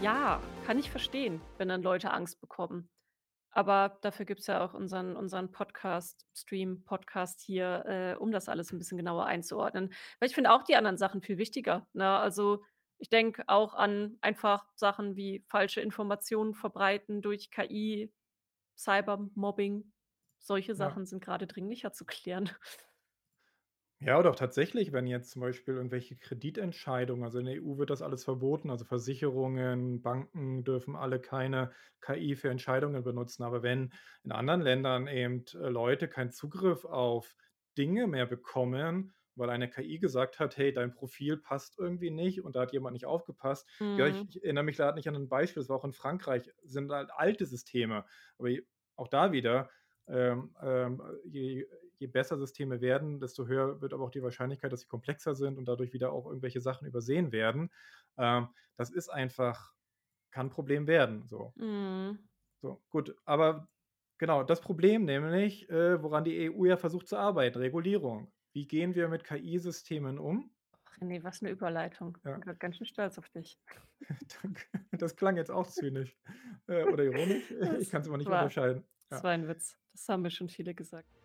Ja, kann ich verstehen, wenn dann Leute Angst bekommen. Aber dafür gibt's ja auch unseren unseren Podcast Stream Podcast hier, äh, um das alles 'n bisschen genauer einzuordnen. Weil ich finde auch die anderen Sachen viel wichtiger, ne? Also, ich denke auch an einfach Sachen wie falsche Informationen verbreiten durch KI, Cybermobbing. Solche Ja. Sachen sind grade dringlicher zu klären. Ja, oder auch tatsächlich, wenn jetzt zum Beispiel irgendwelche Kreditentscheidungen also, in der EU wird das alles verboten, also, Versicherungen, Banken dürfen alle keine KI für Entscheidungen benutzen. Aber wenn in anderen Ländern eben, äh, Leute keinen Zugriff auf Dinge mehr bekommen, weil eine KI gesagt hat: „Hey, dein Profil passt irgendwie nicht“ und da hat jemand nicht aufgepasst. Ja, ich Mhm. ich erinnere mich grad nicht an 'n Beispiel, das war auch in Frankreich, sind halt alte Systeme. Aber auch da wieder, ähm, ähm, je je besser Systeme werden, desto höher wird aber auch die Wahrscheinlichkeit, dass sie komplexer sind und dadurch wieder auch irgendwelche Sachen übersehen werden. Ähm, das ist einfach kann 'n Problem werden, so. Mhm. So, gut, aber genau, das Problem nämlich, äh, woran die EU ja versucht zu arbeiten, Regulierung. Wie gehen wir mit KI-Systemen um? Ach ne, was 'ne Überleitung. Bin Ja. grad ganz schön stolz auf dich. Danke. Das klang jetzt auch zynisch, äh, oder ironisch. Ich Das kann's immer nicht war unterscheiden. das Ja. war 'n Witz. Das haben mir schon viele gesagt.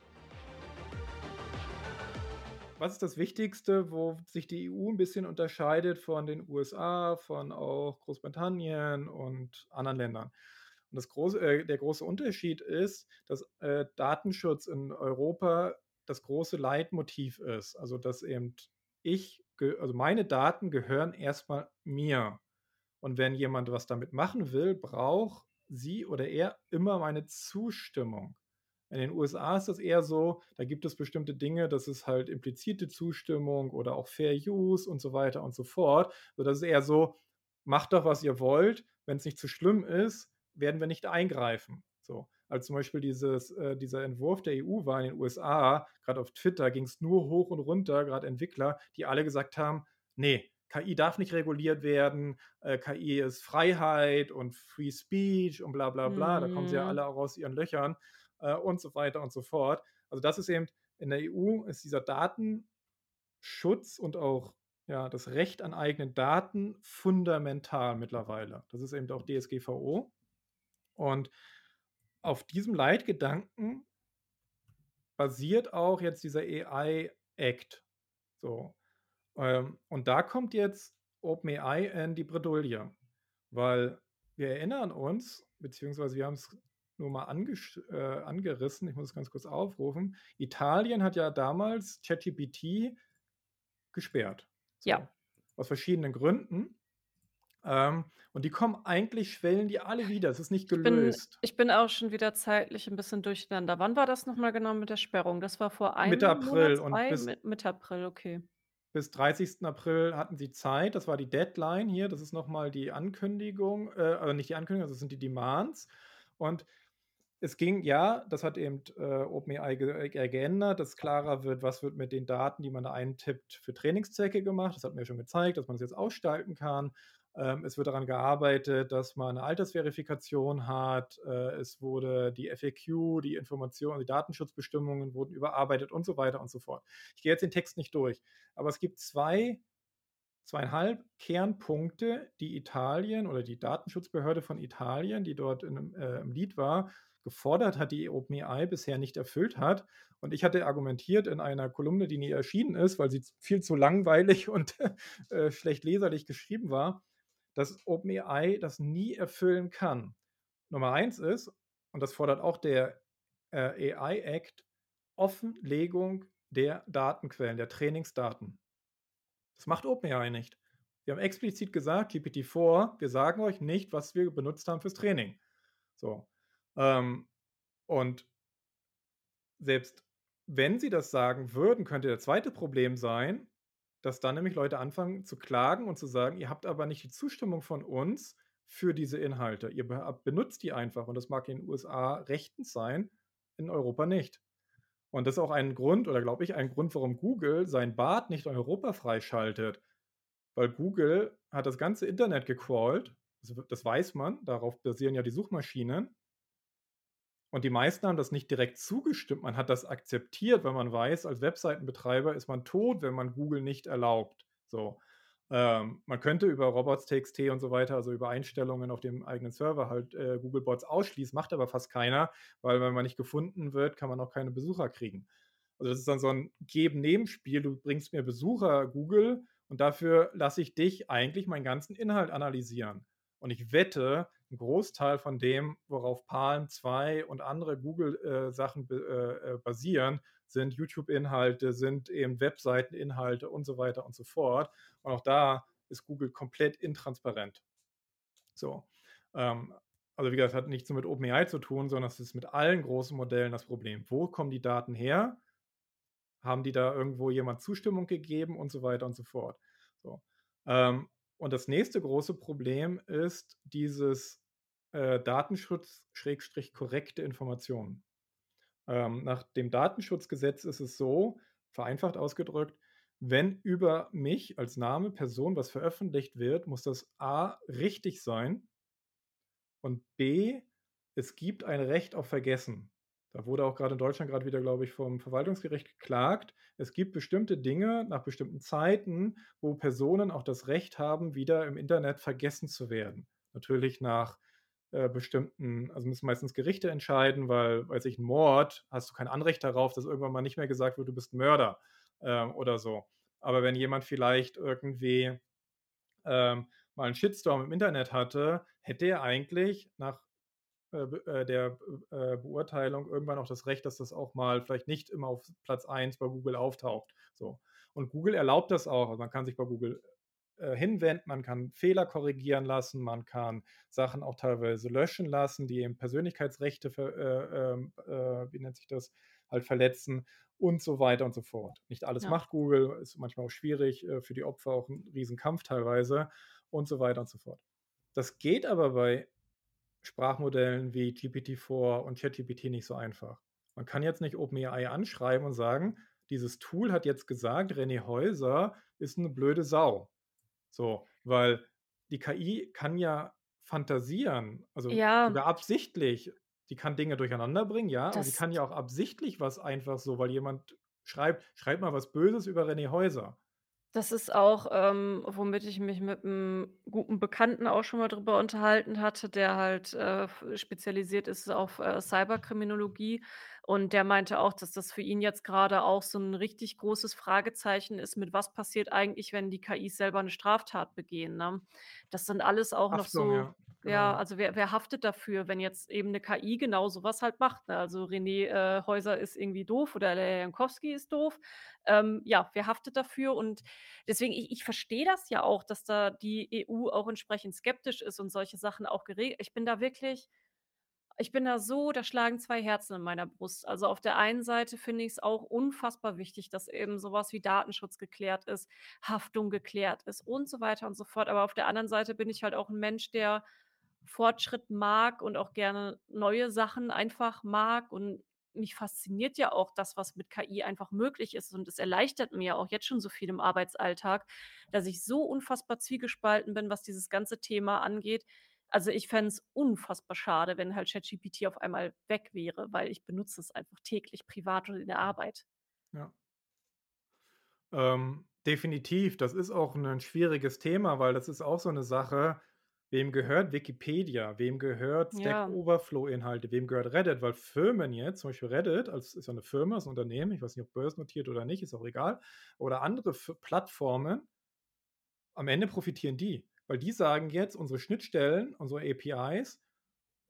Was ist das Wichtigste, wo sich die EU 'n bisschen unterscheidet von den USA, von auch Großbritannien und anderen Ländern? Und das große äh, der große Unterschied ist, dass, äh, Datenschutz in Europa das große Leitmotiv ist. Also, dass eben ich also, meine Daten gehören erst mal mir. Und wenn jemand was damit machen will, braucht sie oder er immer meine Zustimmung. In den USA ist das eher so, da gibt es bestimmte Dinge, das ist halt implizite Zustimmung oder auch Fair Use und so weiter und so fort. So, das ist eher so: „Macht doch, was ihr wollt. Wenn's nicht zu schlimm ist, werden wir nicht eingreifen.“ So. Als zum Beispiel dieses äh, dieser Entwurf der EU war in den USA, grad auf Twitter ging's nur hoch und runter, grad Entwickler, die alle gesagt haben: „Ne, KI darf nicht reguliert werden. Äh, KI ist Freiheit und Free Speech und bla bla bla.“ Da kommen sie ja Mhm. alle auch aus ihren Löchern, äh, und so weiter und so fort. Also, das ist eben in der EU ist dieser Datenschutz und auch, ja, das Recht an eigenen Daten fundamental mittlerweile. Das ist eben auch DSGVO. Und auf diesem Leitgedanken basiert auch jetzt dieser AI Act, so. Ähm, und da kommt jetzt OpenAI in die Bredouille, weil wir erinnern uns, beziehungsweise wir haben's nur mal angesch äh, angerissen, ich muss es ganz kurz aufrufen. Italien hat ja damals ChatGPT gesperrt, Ja. so, aus verschiedenen Gründen. Ähm, und die kommen eigentlich schwellen die alle wieder. Es ist nicht Ich bin gelöst. ich bin auch schon wieder zeitlich 'n bisschen durcheinander. Wann war das noch mal genau mit der Sperrung? Das war vor Mitte 1 Monat, April und 2? bis Mi Mitte April, okay. bis 30. April hatten sie Zeit. Das war die Deadline hier. Das ist noch mal die Ankündigung äh, also, nicht die Ankündigung, das sind die Demands. Und es ging ja, das hat eben, äh, OpenAI ge äh, geändert, dass klarer wird, was wird mit den Daten, die man da eintippt, für Trainingszwecke gemacht. Das hatten wir schon gezeigt, dass man das jetzt ausgestalten kann. Ähm, es wird daran gearbeitet, dass man 'ne Altersverifikation hat. Äh, es wurde die FAQ, die Information die Datenschutzbestimmungen wurden überarbeitet und so weiter und so fort. Ich gehe jetzt den Text nicht durch, aber es gibt 2 2 1/2 Kernpunkte, die Italien oder die Datenschutzbehörde von Italien, die dort in äh, im Lead war, gefordert hat, die OpenAI bisher nicht erfüllt hat. Und ich hatte argumentiert in einer Kolumne, die nie erschienen ist, weil sie viel zu langweilig und, äh, schlecht leserlich geschrieben war, dass OpenAI das nie erfüllen kann. Nummer 1 ist, und das fordert auch der, äh, AI Act, Offenlegung der Datenquellen, der Trainingsdaten. Das macht OpenAI nicht. Wir haben explizit gesagt: „GPT-4, wir sagen euch nicht, was wir benutzt haben fürs Training.“ So, ähm, und selbst wenn sie das sagen würden, könnte der 2. Problem sein, dass dann nämlich Leute anfangen zu klagen und zu sagen: „Ihr habt aber nicht die Zustimmung von uns für diese Inhalte. Ihr benutzt die einfach.“ Und das mag in den USA rechtens sein, in Europa nicht. Und das ist auch ein Grund oder glaube ich, ein Grund, warum Google sein Bard nicht in Europa freischaltet. Weil Google hat das ganze Internet gecrawlt. Das weiß man, darauf basieren ja die Suchmaschinen. Und die meisten haben das nicht direkt zugestimmt. Man hat das akzeptiert, weil man weiß, als Webseitenbetreiber ist man tot, wenn man Google nicht erlaubt, so. Ähm, man könnte über Robots.txt und so weiter, also über Einstellungen auf dem eigenen Server halt äh, Googlebots ausschließen, macht aber fast keiner, weil wenn man nicht gefunden wird, kann man auch keine Besucher kriegen. Also das ist dann so ein Geben-Nebenspiel. Du bringst mir Besucher, Google, und dafür lasse ich dich eigentlich meinen ganzen Inhalt analysieren. Und ich wette, ein Großteil von dem, worauf Palm 2 und andere Google-Sachen äh, äh, basieren, sind YouTube-Inhalte, sind eben Webseiten-Inhalte und so weiter und so fort. Und auch da ist Google komplett intransparent. So. Ähm, also wie gesagt, hat nichts mit OpenAI zu tun, sondern es ist mit allen großen Modellen das Problem. Wo kommen die Daten her? Haben die da irgendwo jemand Zustimmung gegeben und so weiter und so fort. So. Ähm, und das nächste große Problem ist dieses äh, Datenschutz-korrekte Informationen. Ähm, nach dem Datenschutzgesetz ist es so, vereinfacht ausgedrückt, wenn über mich als Name, Person was veröffentlicht wird, muss das A richtig sein und B, es gibt ein Recht auf Vergessen. Da wurde auch gerade in Deutschland gerade wieder, glaube ich, vom Verwaltungsgericht geklagt. Es gibt bestimmte Dinge nach bestimmten Zeiten, wo Personen auch das Recht haben, wieder im Internet vergessen zu werden. Natürlich nach äh, bestimmten, also müssen meistens Gerichte entscheiden, weil, weiß ich, ein Mord, hast du kein Anrecht darauf, dass irgendwann mal nicht mehr gesagt wird, du bist Mörder äh, oder so. Aber wenn jemand vielleicht irgendwie ähm, mal einen Shitstorm im Internet hatte, hätte er eigentlich nach äh, äh der äh, Beurteilung irgendwann auch das Recht, dass das auch mal vielleicht nicht immer auf Platz 1 bei Google auftaucht. So. Und Google erlaubt das auch. Also man kann sich bei Google äh, hinwenden, man kann Fehler korrigieren lassen, man kann Sachen auch teilweise löschen lassen, die eben Persönlichkeitsrechte, äh, ähm, äh, wie nennt sich das, halt verletzen und so weiter und so fort. Nicht alles ja. macht Google, ist manchmal auch schwierig, äh, für die Opfer auch ein Riesenkampf teilweise und so weiter und so fort. Das geht aber bei Sprachmodellen wie GPT-4 und ChatGPT nicht so einfach. Man kann jetzt nicht OpenAI anschreiben und sagen, dieses Tool hat jetzt gesagt, René Häuser ist eine blöde Sau. So, weil die KI kann ja fantasieren, also Ja. sogar absichtlich. Die kann Dinge durcheinander bringen, ja, aber sie kann ja auch absichtlich was einfach so, weil jemand schreibt: „Schreib mal was Böses über René Häuser.“ Das ist auch, ähm, womit ich mich mit einem guten Bekannten auch schon mal drüber unterhalten hatte, der halt, äh, spezialisiert ist auf, äh, Cyberkriminologie. Und der meinte auch, dass das für ihn jetzt gerade auch so ein richtig großes Fragezeichen ist, mit was passiert eigentlich, wenn die KIs selber eine Straftat begehen, ne? Das sind alles auch noch Haftung, so ja, ja, genau. also wer wer haftet dafür, wenn jetzt eben eine KI genau so was halt macht, ne? Also René, äh, Häuser ist irgendwie doof oder der Jankowski ist doof. Ähm, ja, wer haftet dafür? Und deswegen, ich ich verstehe das ja auch, dass da die EU auch entsprechend skeptisch ist und solche Sachen auch geregelt. ich bin da wirklich ich bin da so da schlagen 2 Herzen in meiner Brust. Also, auf der einen Seite finde ich es auch unfassbar wichtig, dass eben sowas wie Datenschutz geklärt ist, Haftung geklärt ist und so weiter und so fort. Aber auf der anderen Seite bin ich halt auch ein Mensch, der Fortschritt mag und auch gerne neue Sachen einfach mag und mich fasziniert ja auch das, was mit KI einfach möglich ist und es erleichtert mir ja auch jetzt schon so viel im Arbeitsalltag, dass ich so unfassbar zwiegespalten bin, was dieses ganze Thema angeht. Also, ich fände es unfassbar schade, wenn halt ChatGPT auf einmal weg wäre, weil ich benutze es einfach täglich privat und in der Arbeit. Ja. Ähm, definitiv, das ist auch ein schwieriges Thema, weil das ist auch so eine Sache Wem gehört Wikipedia? Wem gehört Stack Ja. Overflow-Inhalte? Wem gehört Reddit? Weil Firmen jetzt, zum Beispiel Reddit, als ist ja eine Firma, ist ein Unternehmen, ich weiß nicht, ob börsennotiert oder nicht, ist auch egal, oder andere F Plattformen, am Ende profitieren die, weil die sagen jetzt, unsere Schnittstellen, unsere APIs,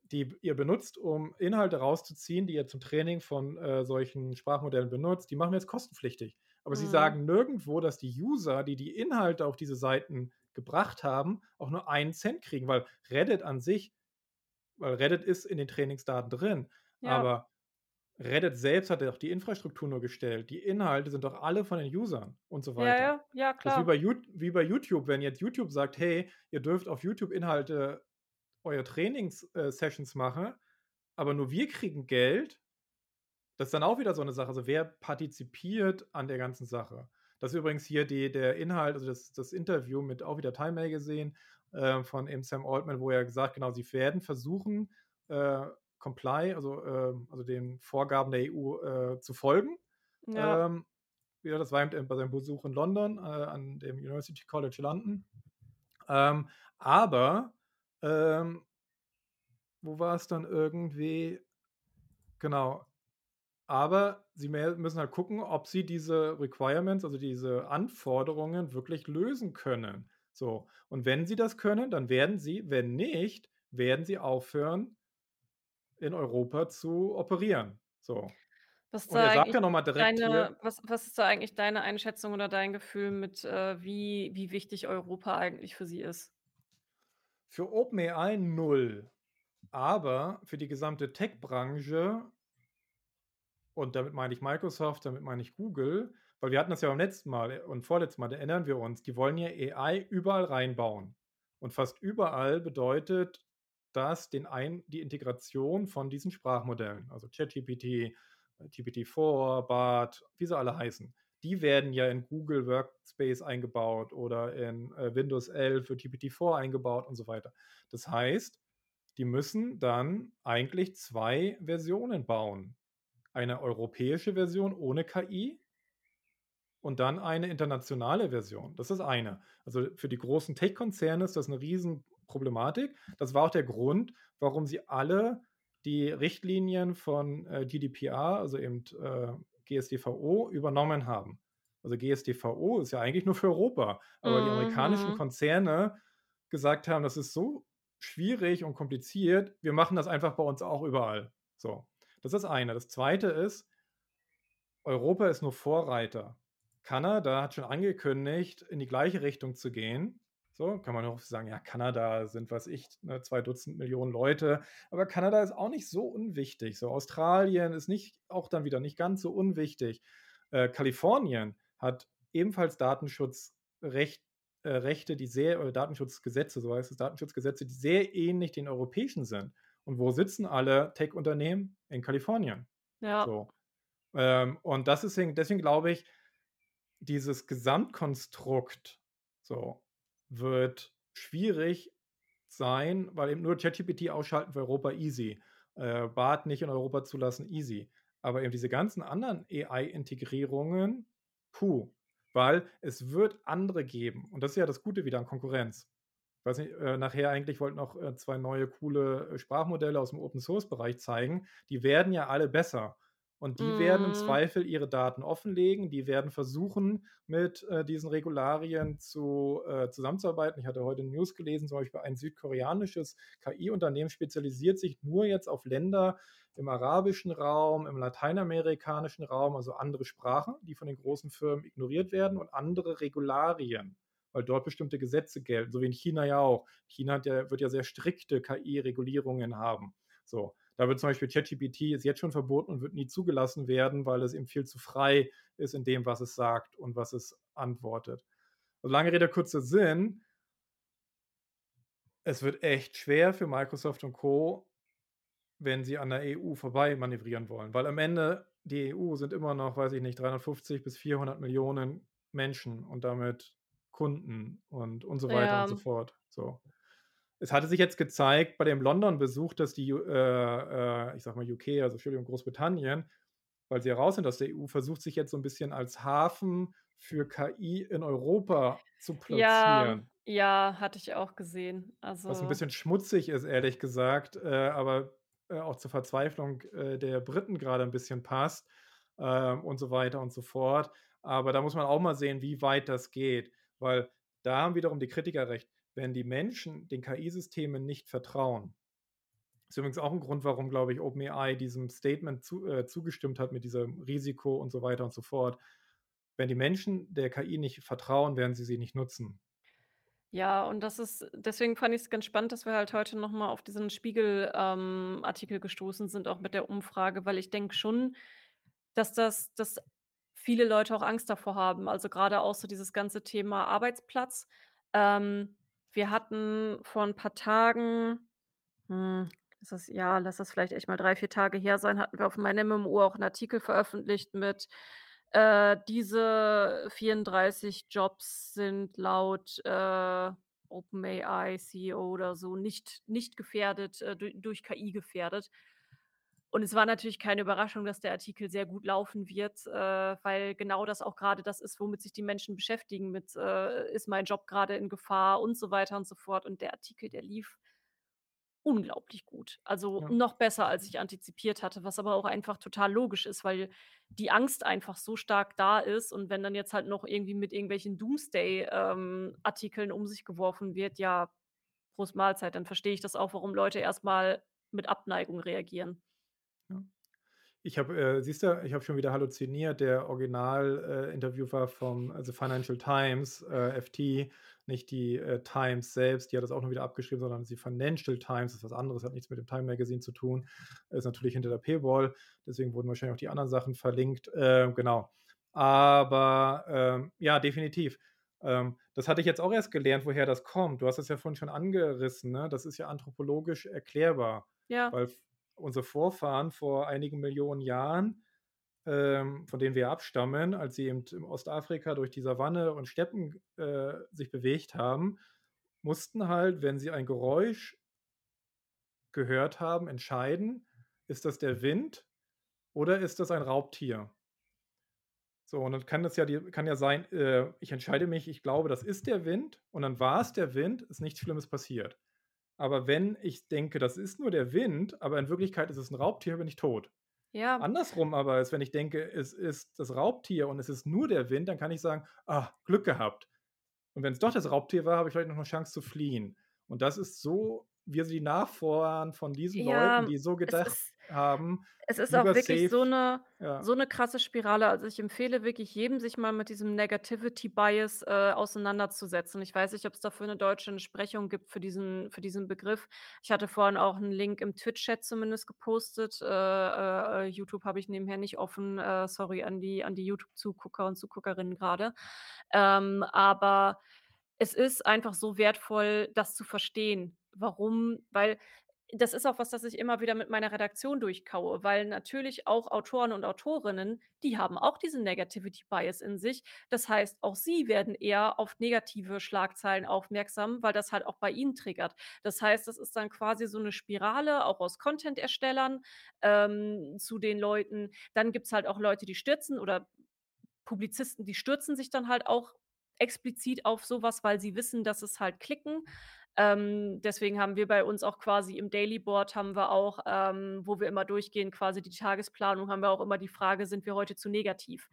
die ihr benutzt, um Inhalte rauszuziehen, die ihr zum Training von äh, solchen Sprachmodellen benutzt, die machen wir jetzt kostenpflichtig. Aber sie Mhm. sagen nirgendwo, dass die User, die die Inhalte auf diese Seiten gebracht haben, auch nur einen Cent kriegen, weil Reddit an sich, weil Reddit ist in den Trainingsdaten drin, Ja. aber Reddit selbst hat ja auch die Infrastruktur nur gestellt. Die Inhalte sind doch alle von den Usern und so Ja, weiter. ja, ja, Das ist wie klar. bei, wie bei YouTube, wenn jetzt YouTube sagt, hey, ihr dürft auf YouTube Inhalte, euer Trainings-Sessions machen, aber nur wir kriegen Geld, das ist dann auch wieder so eine Sache. Also wer partizipiert an der ganzen Sache? Das ist übrigens hier die, der Inhalt, also das, das Interview mit auch wieder Time Magazine äh, von eben Sam Altman, wo er gesagt, genau, sie werden versuchen, äh, comply, also, äh, also den Vorgaben der EU äh, zu folgen. Ja. Ähm, ja, das war eben bei seinem Besuch in London, äh, an dem University College London. Ähm, aber, ähm wo war es dann irgendwie? Genau. Aber sie müssen halt gucken, ob sie diese Requirements, also diese Anforderungen wirklich lösen können. So, und wenn sie das können, dann werden sie wenn nicht, werden sie aufhören in Europa zu operieren. So. Was ist Und da er sagt ja noch mal direkt deine was was ist da eigentlich deine Einschätzung oder dein Gefühl mit, äh, wie wie wichtig Europa eigentlich für sie ist? Für OpenAI 0, aber für die gesamte Tech-Branche und damit meine ich Microsoft, damit meine ich Google, weil wir hatten das ja beim letzten Mal äh, und vorletzten Mal, da erinnern wir uns, die wollen ja AI überall reinbauen. Und fast überall bedeutet das den ein die Integration von diesen Sprachmodellen, also ChatGPT, äh, GPT-4, Bard, wie sie alle heißen. Die werden ja in Google Workspace eingebaut oder in, äh, Windows 11 für GPT-4 eingebaut und so weiter. Das heißt, die müssen dann eigentlich 2 Versionen bauen. Eine europäische Version ohne KI und dann eine internationale Version. Das ist eine. Also, für die großen Tech-Konzerne ist das 'ne Riesenproblematik. Das war auch der Grund, warum sie alle die Richtlinien von, äh, GDPR, also eben, äh, GSDVO übernommen haben. Also, GSDVO ist ja eigentlich nur für Europa, aber die amerikanischen Mhm. Konzerne gesagt haben: „Das ist so schwierig und kompliziert, wir machen das einfach bei uns auch überall.“ So, das ist das eine. Das Zweite ist Europa ist nur Vorreiter. Kanada hat schon angekündigt, in die gleiche Richtung zu gehen. So, kann man auch sagen, ja, Kanada sind, weiß ich, ne, 2 Dutzend Millionen Leute, aber Kanada ist auch nicht so unwichtig. So, Australien ist nicht auch dann wieder nicht ganz so unwichtig. Äh, Kalifornien hat ebenfalls Datenschutzrecht äh, die sehr oder Datenschutzgesetze, so heißt es, Datenschutzgesetze, die sehr ähnlich den europäischen sind. Und wo sitzen alle Tech-Unternehmen? In Kalifornien. Ja. So. Ähm, und das deswegen deswegen glaube ich, dieses Gesamtkonstrukt, so, wird schwierig sein, weil eben nur ChatGPT ausschalten für Europa easy. Äh, Bard nicht in Europa zulassen, easy. Aber eben diese ganzen anderen AI-Integrierungen, puh, weil es wird andere geben. Und das ist ja das Gute wieder an Konkurrenz. Ich weiß nicht, äh, nachher eigentlich wollten auch, äh, 2 neue coole, äh, Sprachmodelle aus'm Open-Source-Bereich zeigen. Die werden ja alle besser. Und die werden im Mhm. Zweifel ihre Daten offenlegen. Die werden versuchen, mit, äh, diesen Regularien zu äh, zusammenzuarbeiten. Ich hatte heute News gelesen, zum Beispiel ein südkoreanisches KI-Unternehmen spezialisiert sich nur jetzt auf Länder im arabischen Raum, im lateinamerikanischen Raum, also andere Sprachen, die von den großen Firmen ignoriert werden und andere Regularien, weil dort bestimmte Gesetze gelten, so wie in China ja auch. China ja wird ja sehr strikte KI-Regulierungen haben. So, da wird zum Beispiel ChatGPT ist jetzt schon verboten und wird nie zugelassen werden, weil es eben viel zu frei ist in dem, was es sagt und was es antwortet. Also, lange Rede, kurzer Sinn es wird echt schwer für Microsoft und Co, wenn sie an der EU vorbei manövrieren wollen, weil am Ende die EU sind immer noch, weiß ich nicht, 350 bis 400.000.000 Menschen und damit Kunden und und so weiter und so Ja. fort, so. Es hatte sich jetzt gezeigt bei dem London-Besuch, dass die äh, äh, ich sage mal UK, also Entschuldigung, Großbritannien, weil sie ja raus sind aus der EU, versucht sich jetzt so 'n bisschen als Hafen für KI in Europa zu Ja, platzieren. ja, hatte ich auch gesehen. Was 'n Also bisschen schmutzig ist, ehrlich gesagt, äh, aber, äh, auch zur Verzweiflung, äh, der Briten grade 'n bisschen passt, ähm, und so weiter und so fort. Aber da muss man auch mal sehen, wie weit das geht, weil da haben wiederum die Kritiker recht. Wenn die Menschen den KI-Systemen nicht vertrauen ist übrigens auch 'n Grund, warum, glaube ich, OpenAI diesem Statement zu äh, zugestimmt hat mit diesem Risiko und so weiter und so fort. Wenn die Menschen der KI nicht vertrauen, werden sie sie nicht nutzen. Ja, und das ist deswegen fand ich's ganz spannend, dass wir halt heute noch mal auf diesen Spiegel ähm, gestoßen sind, auch mit der Umfrage, weil ich denke schon, dass das dass viele Leute auch Angst davor haben. Also, grade auch so dieses ganze Thema Arbeitsplatz. Ähm, wir hatten vor 'n paar Tagen, hm, ist das ja, lass das vielleicht echt mal 3, 4 Tage her sein, hatten wir auf meinem MMO auch 'n Artikel veröffentlicht mit, äh, diese 34 Jobs sind laut, äh, OpenAI CEO oder so nicht nicht gefährdet, äh, du durch KI gefährdet. Und es war natürlich keine Überraschung, dass der Artikel sehr gut laufen wird, äh, weil genau das auch grade das ist, womit sich die Menschen beschäftigen mit, äh: „Ist mein Job grade in Gefahr?“ und so weiter und so fort. Und der Artikel, der lief unglaublich gut. Also, Ja. noch besser, als ich antizipiert hatte, was aber auch einfach total logisch ist, weil die Angst einfach so stark da ist. Und wenn dann jetzt halt noch irgendwie mit irgendwelchen Doomsday, ähm, um sich geworfen wird, ja, Prost Mahlzeit, dann verstehe ich das auch, warum Leute erst mal mit Abneigung reagieren. Ja. Ich habe äh, siehst du, ich habe schon wieder halluziniert. Der Original äh, Interviewer vom also, Financial Times, äh, FT, nicht die, äh, Times selbst, die hat das auch nur wieder abgeschrieben, sondern die Financial Times, das ist was anderes, hat nichts mit dem Time Magazine zu tun, ist natürlich hinter der Paywall, deswegen wurden wahrscheinlich auch die anderen Sachen verlinkt. Äh, genau. Aber, ähm, ja, definitiv. Ähm, das hatte ich jetzt auch erst gelernt, woher das kommt. Du hast es ja vorhin schon angerissen, ne? Das ist ja anthropologisch erklärbar, Ja. weil unsere Vorfahren vor einigen Millionen Jahren, ähm, von denen wir abstammen, als sie eben im Ostafrika durch die Savanne und Steppen, äh, sich bewegt haben, mussten halt, wenn sie ein Geräusch gehört haben, entscheiden: „Ist das der Wind oder ist das ein Raubtier?“ So, und dann kann das ja kann ja sein, äh, ich entscheide mich, ich glaube, das ist der Wind und dann war's der Wind, ist nichts Schlimmes passiert. Aber wenn ich denke, das ist nur der Wind, aber in Wirklichkeit ist es 'n Raubtier, bin ich tot. Ja. Andersrum aber ist, wenn ich denke, es ist das Raubtier und es ist nur der Wind, dann kann ich sagen: „Ah, Glück gehabt.“ Und wenn's doch das Raubtier war, habe ich vielleicht noch 'ne Chance zu fliehen. Und das ist so wie also, die Nachfahren von diesen Leuten, Ja, die so es gedacht haben, es ist auch wirklich safe so 'ne ja. so 'ne krasse Spirale. Also, ich empfehle wirklich jedem, sich mal mit diesem Negativity Bias, äh, auseinanderzusetzen. Ich weiß nicht, ob's dafür 'ne deutsche Entsprechung gibt für diesen für diesen Begriff. Ich hatte vorhin auch 'n Link im Twitch-Chat zumindest gepostet. Äh, äh, äh, YouTube habe ich nebenher nicht offen. Äh, sorry an die an die YouTube-Zugucker und Zuguckerinnen grade. Ähm, aber es ist einfach so wertvoll, das zu verstehen. Warum? Weil das ist auch was, das ich immer wieder mit meiner Redaktion durchkaue, weil natürlich auch Autoren und Autorinnen, die haben auch diesen Negativity Bias in sich. Das heißt, auch sie werden eher auf negative Schlagzeilen aufmerksam, weil das halt auch bei ihnen triggert. Das heißt, das ist dann quasi so 'ne Spirale, auch aus Content-Erstellern, ähm, zu den Leuten. Dann gibt's halt auch Leute, die stürzen oder Publizisten, die stürzen sich dann halt auch explizit auf so was, weil sie wissen, dass es halt klicken. Ähm, deswegen haben wir bei uns auch quasi im Daily Board haben wir auch, ähm, wo wir immer durchgehen, quasi die Tagesplanung, haben wir auch immer die Frage: „Sind wir heute zu negativ?“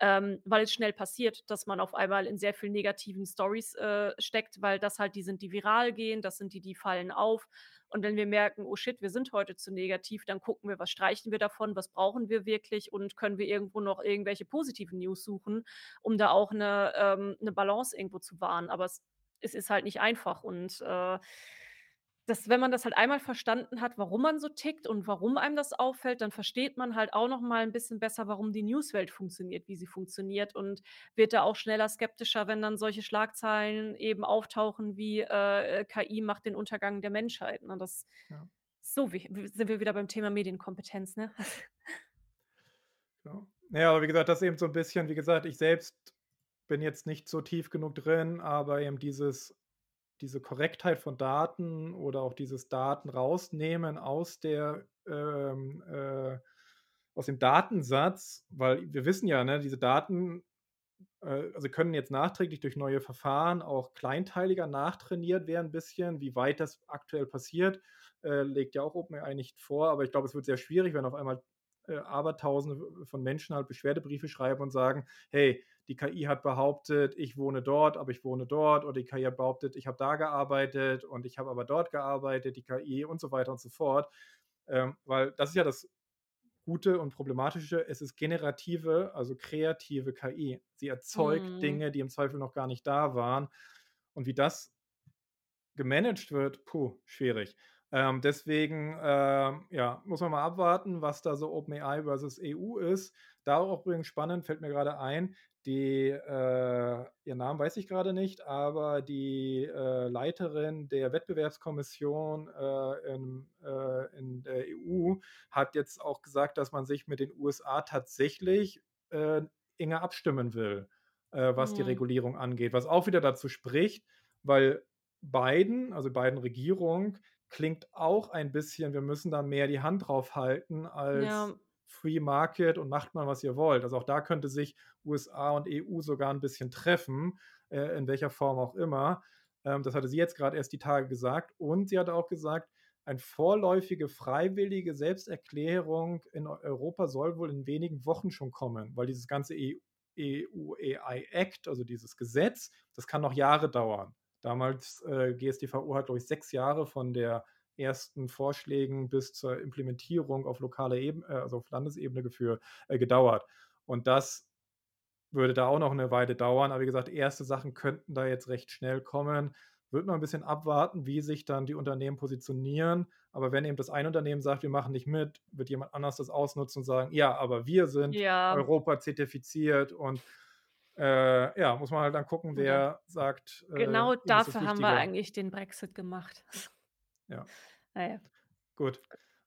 Ähm, weil es schnell passiert, dass man auf einmal in sehr viel negativen Stories, äh, steckt, weil das halt die sind, die viral gehen, das sind die, die fallen auf. Und wenn wir merken: „Oh shit, wir sind heute zu negativ“, dann gucken wir, was streichen wir davon, was brauchen wir wirklich und können wir irgendwo noch irgendwelche positiven News suchen, um da auch 'ne ähm, 'ne Balance irgendwo zu wahren. Aber es es ist halt nicht einfach und, äh, das wenn man das halt einmal verstanden hat, warum man so tickt und warum einem das auffällt, dann versteht man halt auch noch mal 'n bisschen besser, warum die Newswelt funktioniert, wie sie funktioniert und wird da auch schneller skeptischer, wenn dann solche Schlagzeilen eben auftauchen wie, äh, äh: „KI macht den Untergang der Menschheit“, ne? Das Ja. so wich w sind wir wieder beim Thema Medienkompetenz, ne? Ja. Na ja, aber wie gesagt, das eben so 'n bisschen wie gesagt, ich selbst bin jetzt nicht so tief genug drin, aber eben dieses diese Korrektheit von Daten oder auch dieses Daten rausnehmen aus der ähm, äh, aus dem Datensatz, weil wir wissen ja, ne, diese Daten, äh, also, können jetzt nachträglich durch neue Verfahren auch kleinteiliger nachtrainiert werden bisschen. Wie weit das aktuell passiert, äh, legt ja auch OpenAI nicht vor, aber ich glaube, es wird sehr schwierig, wenn auf einmal, äh, Abertausende von Menschen halt Beschwerdebriefe schreiben und sagen: „Hey, die KI hat behauptet, ich wohne dort, aber ich wohne dort.“ Oder die KI hat behauptet, ich habe da gearbeitet und ich habe aber dort gearbeitet, die KI und so weiter und so fort. Ähm, weil das ist ja das Gute und Problematische, es ist generative, also, kreative KI. Sie erzeugt Mhm. Dinge, die im Zweifel noch gar nicht da waren. Und wie das gemanagt wird, puh, schwierig. Ähm, deswegen, ähm, ja, muss man mal abwarten, was da so OpenAI versus EU ist. Da auch übrigens spannend, fällt mir grade ein, die äh, ihren Namen weiß ich grade nicht, aber die, äh, Leiterin der Wettbewerbskommission, äh, in äh, in der EU hat jetzt auch gesagt, dass man sich mit den USA tatsächlich, äh, enger abstimmen will, äh, was die Mhm. Regulierung angeht. Was auch wieder dazu spricht, weil Biden, also, Biden-Regierung klingt auch ein bisschen, wir müssen da mehr die Hand drauf halten als Ja. Free Market und macht mal, was ihr wollt. Also, auch da könnte sich USA und EU sogar 'n bisschen treffen, äh, in welcher Form auch immer. Ähm, das hatte sie jetzt grad erst die Tage gesagt und sie hat auch gesagt, ein vorläufige freiwillige Selbsterklärung in Europa soll wohl in wenigen Wochen schon kommen, weil dieses ganze EU EU-AI Act, also dieses Gesetz, das kann noch Jahre dauern. Damals, äh, GStVO hat, glaube ich, 6 Jahre von der ersten Vorschlägen bis zur Implementierung auf lokaler Eben äh, also auf Landesebene geführt äh, gedauert. Und das würde da auch noch 'ne Weile dauern. Aber wie gesagt, erste Sachen könnten da jetzt recht schnell kommen. Würde man 'n bisschen abwarten, wie sich dann die Unternehmen positionieren. Aber wenn eben das eine Unternehmen sagt: „Wir machen nicht mit“, wird jemand anders das ausnutzen und sagen: „Ja, aber wir sind Ja. Europa-zertifiziert“ und, äh, ja, muss man halt dann gucken, Ja. wer sagt, äh, Genau dafür haben wir eigentlich den Brexit gemacht. Ja. Na ja. Gut.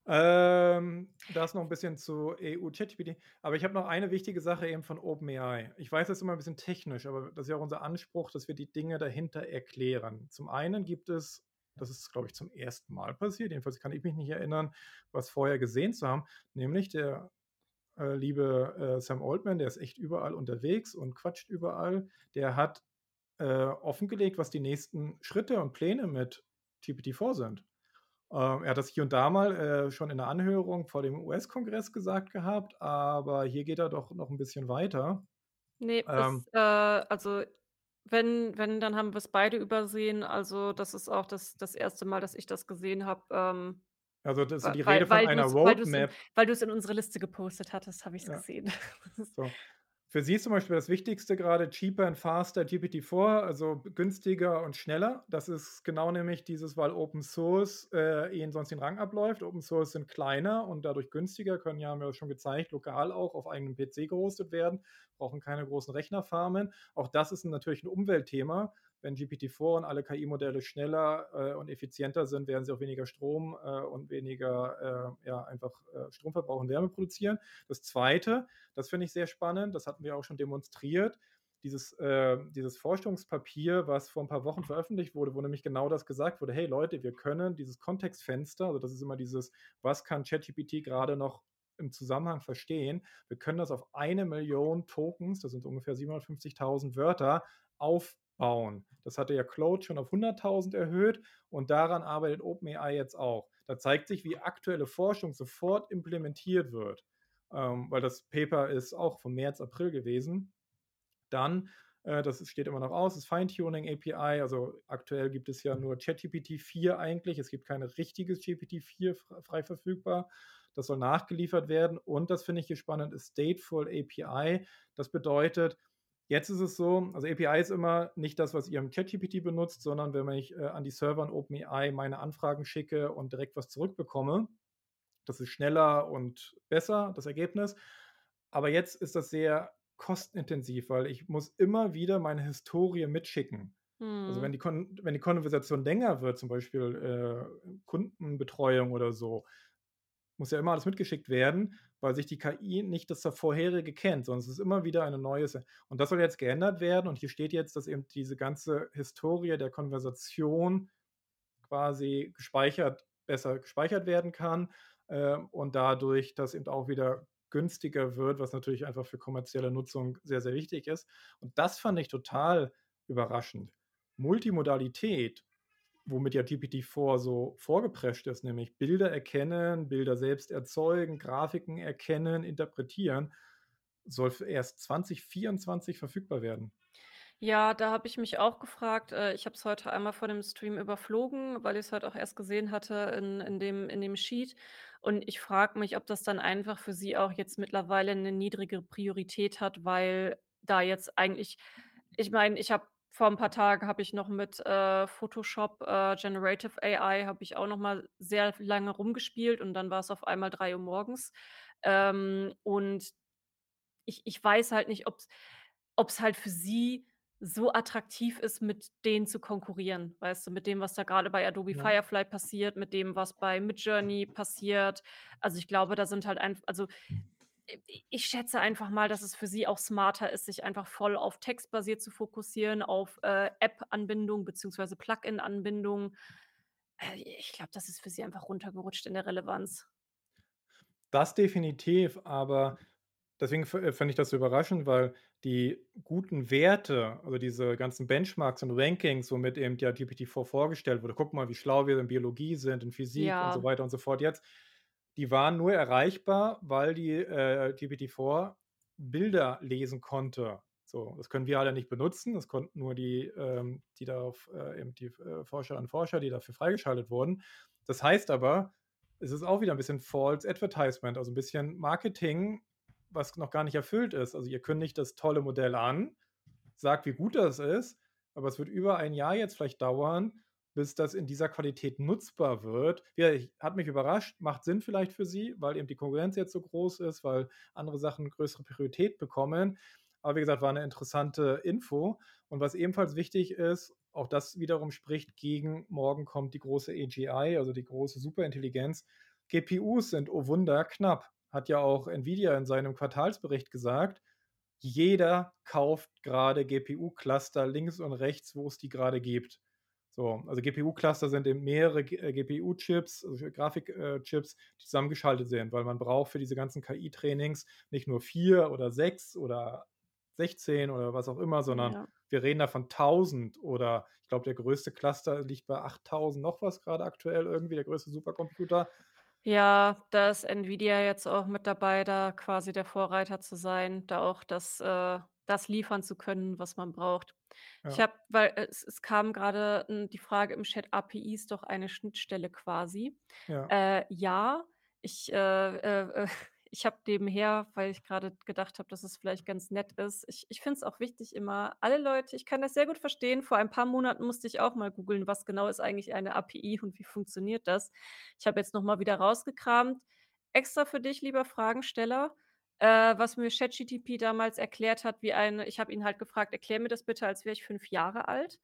Ähm, das noch 'n bisschen zu EU ChatGPT. Aber ich habe noch eine wichtige Sache eben von OpenAI. Ich weiß, das ist immer 'n bisschen technisch, aber das ist ja auch unser Anspruch, dass wir die Dinge dahinter erklären. Zum einen gibt es das ist, glaube ich, zum 1. Mal passiert, jedenfalls kann ich mich nicht erinnern, was vorher gesehen zu haben, nämlich der, äh, liebe, äh, Sam Altman, der ist echt überall unterwegs und quatscht überall. Der hat, äh, offengelegt, was die nächsten Schritte und Pläne mit GPT-4 sind. Ähm, er hat das hier und da mal, äh, schon in 'ner Anhörung vor dem US-Kongress gesagt gehabt, aber hier geht er doch noch 'n bisschen weiter. Ne, Ähm das, äh also, wenn wenn, dann haben wir's beide übersehen. Also, das ist auch das das 1. Mal, dass ich das gesehen habe, ähm, Also, das ist die Rede weil von weil einer du's weil in Roadmap. weil du's in unsere Liste gepostet hattest, habe ich's Ja. gesehen. So. Für sie ist zum Beispiel das Wichtigste grade cheaper and faster GPT-4, also günstiger und schneller. Das ist genau nämlich dieses, weil Open Source, äh, ihnen sonst den Rang abläuft. Open Source sind kleiner und dadurch günstiger, können ja haben wir schon gezeigt, lokal auch auf eigenem PC gehostet werden, brauchen keine großen Rechnerfarmen. Auch das ist natürlich 'n Umweltthema. Wenn GPT-4 und alle KI-Modelle schneller, äh, und effizienter sind, werden sie auch weniger Strom, äh, und weniger, äh, ja, einfach, äh, Stromverbrauch und Wärme produzieren. Das Zweite, das finde ich sehr spannend, das hatten wir auch schon demonstriert, dieses, äh dieses Forschungspapier, was vor 'n paar Wochen veröffentlicht wurde, wo nämlich genau das gesagt wurde: „Hey Leute, wir können dieses Kontextfenster“, also, das ist immer dieses: „Was kann ChatGPT grade noch im Zusammenhang verstehen?“ Wir können das auf 1.000.000 Tokens, das sind ungefähr 750.000 Wörter, aufbauen. Das hatte ja Claude schon auf 100.000 erhöht und daran arbeitet OpenAI jetzt auch. Da zeigt sich, wie aktuelle Forschung sofort implementiert wird, ähm, weil das Paper ist auch von März, April gewesen. Dann, äh, das steht immer noch aus, das Feintuning API. Also, aktuell gibt es ja nur ChatGPT-4 eigentlich. Es gibt kein richtiges GPT-4 fr frei verfügbar. Das soll nachgeliefert werden und das finde ich hier spannend, ist Stateful API. Das bedeutet, jetzt ist es so also, API ist immer nicht das, was ihr im ChatGPT benutzt, sondern wenn ich, äh, an die Server in OpenAI meine Anfragen schicke und direkt was zurückbekomme. Das ist schneller und besser, das Ergebnis. Aber jetzt ist das sehr kostenintensiv, weil ich muss immer wieder meine Historie mitschicken. Also, wenn Mhm. die Kon wenn die Konversation länger wird, zum Beispiel, äh, Kundenbetreuung oder so, muss ja immer alles mitgeschickt werden, weil sich die KI nicht das da Vorherige kennt, sondern es ist immer wieder eine neue und das soll jetzt geändert werden und hier steht jetzt, dass eben diese ganze Historie der Konversation quasi gespeichert besser gespeichert werden kann, ähm, und dadurch das eben auch wieder günstiger wird, was natürlich einfach für kommerzielle Nutzung sehr, sehr wichtig ist. Und das fand ich total überraschend. Multimodalität, womit ja GPT-4 so vorgeprescht ist, nämlich Bilder erkennen, Bilder selbst erzeugen, Grafiken erkennen, interpretieren, soll erst 2024 verfügbar werden. Ja, da habe ich mich auch gefragt. Äh, ich habe es heute einmal vor dem Stream überflogen, weil ich's heute auch erst gesehen hatte in in dem in dem Sheet. Und ich frage mich, ob das dann einfach für sie auch jetzt mittlerweile 'ne niedrige Priorität hat, weil da jetzt eigentlich ich meine, ich habe vor 'n paar Tagen habe ich noch mit, äh, Photoshop, äh, Generative AI habe ich auch noch mal sehr lange rumgespielt und dann war's auf einmal 3:00 morgens. Ähm, und ich ich weiß halt nicht, ob's ob's halt für sie so attraktiv ist, mit denen zu konkurrieren, weißt du, mit dem, was da grade bei Adobe Ja. Firefly passiert, mit dem, was bei Midjourney passiert. Also, ich glaube, da sind halt einf also, i ich schätze einfach mal, dass es für sie auch smarter ist, sich einfach voll auf textbasiert zu fokussieren, auf, äh, App-Anbindung beziehungsweise Plugin-Anbindung. Äh, ich glaube, das ist für sie einfach runtergerutscht in der Relevanz. Das definitiv, aber deswegen äh, fand ich das so überraschend, weil die guten Werte, also diese ganzen Benchmarks und Rankings, womit eben ja GPT-4 vorgestellt wurde: „Guck mal, wie schlau wir in Biologie sind, in Physik“ und so Ja. weiter und so fort jetzt, die waren nur erreichbar, weil die, äh, GPT-4 Bilder lesen konnte. So, das können wir alle nicht benutzen. Das konnten nur die, ähm die darauf, äh, eben die, äh, Forscherinnen und Forscher, die dafür freigeschaltet wurden. Das heißt aber, es ist auch wieder 'n bisschen False Advertisement, also 'n bisschen Marketing, was noch gar nicht erfüllt ist. Also, ihr kündigt das tolle Modell an, sagt, wie gut das ist, aber es wird über 1 Jahr jetzt vielleicht dauern, bis das in dieser Qualität nutzbar wird. Ja, ich hat mich überrascht, macht Sinn vielleicht für sie, weil eben die Konkurrenz jetzt so groß ist, weil andere Sachen größere Priorität bekommen. Aber wie gesagt, war 'ne interessante Info. Und was ebenfalls wichtig ist, auch das wiederum spricht gegen morgen kommt die große AGI, also die große Superintelligenz. GPUs sind, oh Wunder, knapp. Hat ja auch Nvidia in seinem Quartalsbericht gesagt. Jeder kauft grade GPU-Cluster links und rechts, wo es die grade gibt. So, also GPU-Cluster sind eben mehrere G äh, GPU-Chips, also Grafik äh, die zusammengeschaltet sind, weil man braucht für diese ganzen KI-Trainings nicht nur 4 oder 6 oder 16 oder was auch immer, sondern Ja. wir reden da von 1.000 oder ich glaube, der größte Cluster liegt bei 8.000 noch was grade aktuell irgendwie, der größte Supercomputer. Ja, da ist Nvidia jetzt auch mit dabei, da quasi der Vorreiter zu sein, da auch das äh, das liefern zu können, was man braucht. Ich Ja. habe weil es es kam grade, hm, die Frage im Chat: „API ist doch eine Schnittstelle quasi?“ Ja. Äh, ja, ich, äh, äh, ich habe nebenher, weil ich grade gedacht habe, dass es vielleicht ganz nett ist ich ich finde es auch wichtig immer alle Leute ich kann das sehr gut verstehen. Vor ein paar Monaten musste ich auch mal googeln, was genau ist eigentlich eine API und wie funktioniert das? Ich habe jetzt noch mal wieder rausgekramt, extra für dich, lieber Fragensteller, äh, was mir ChatGTP damals erklärt hat, wie eine ich habe ihn halt gefragt: „Erklär mir das bitte, als wäre ich 5 Jahre alt.“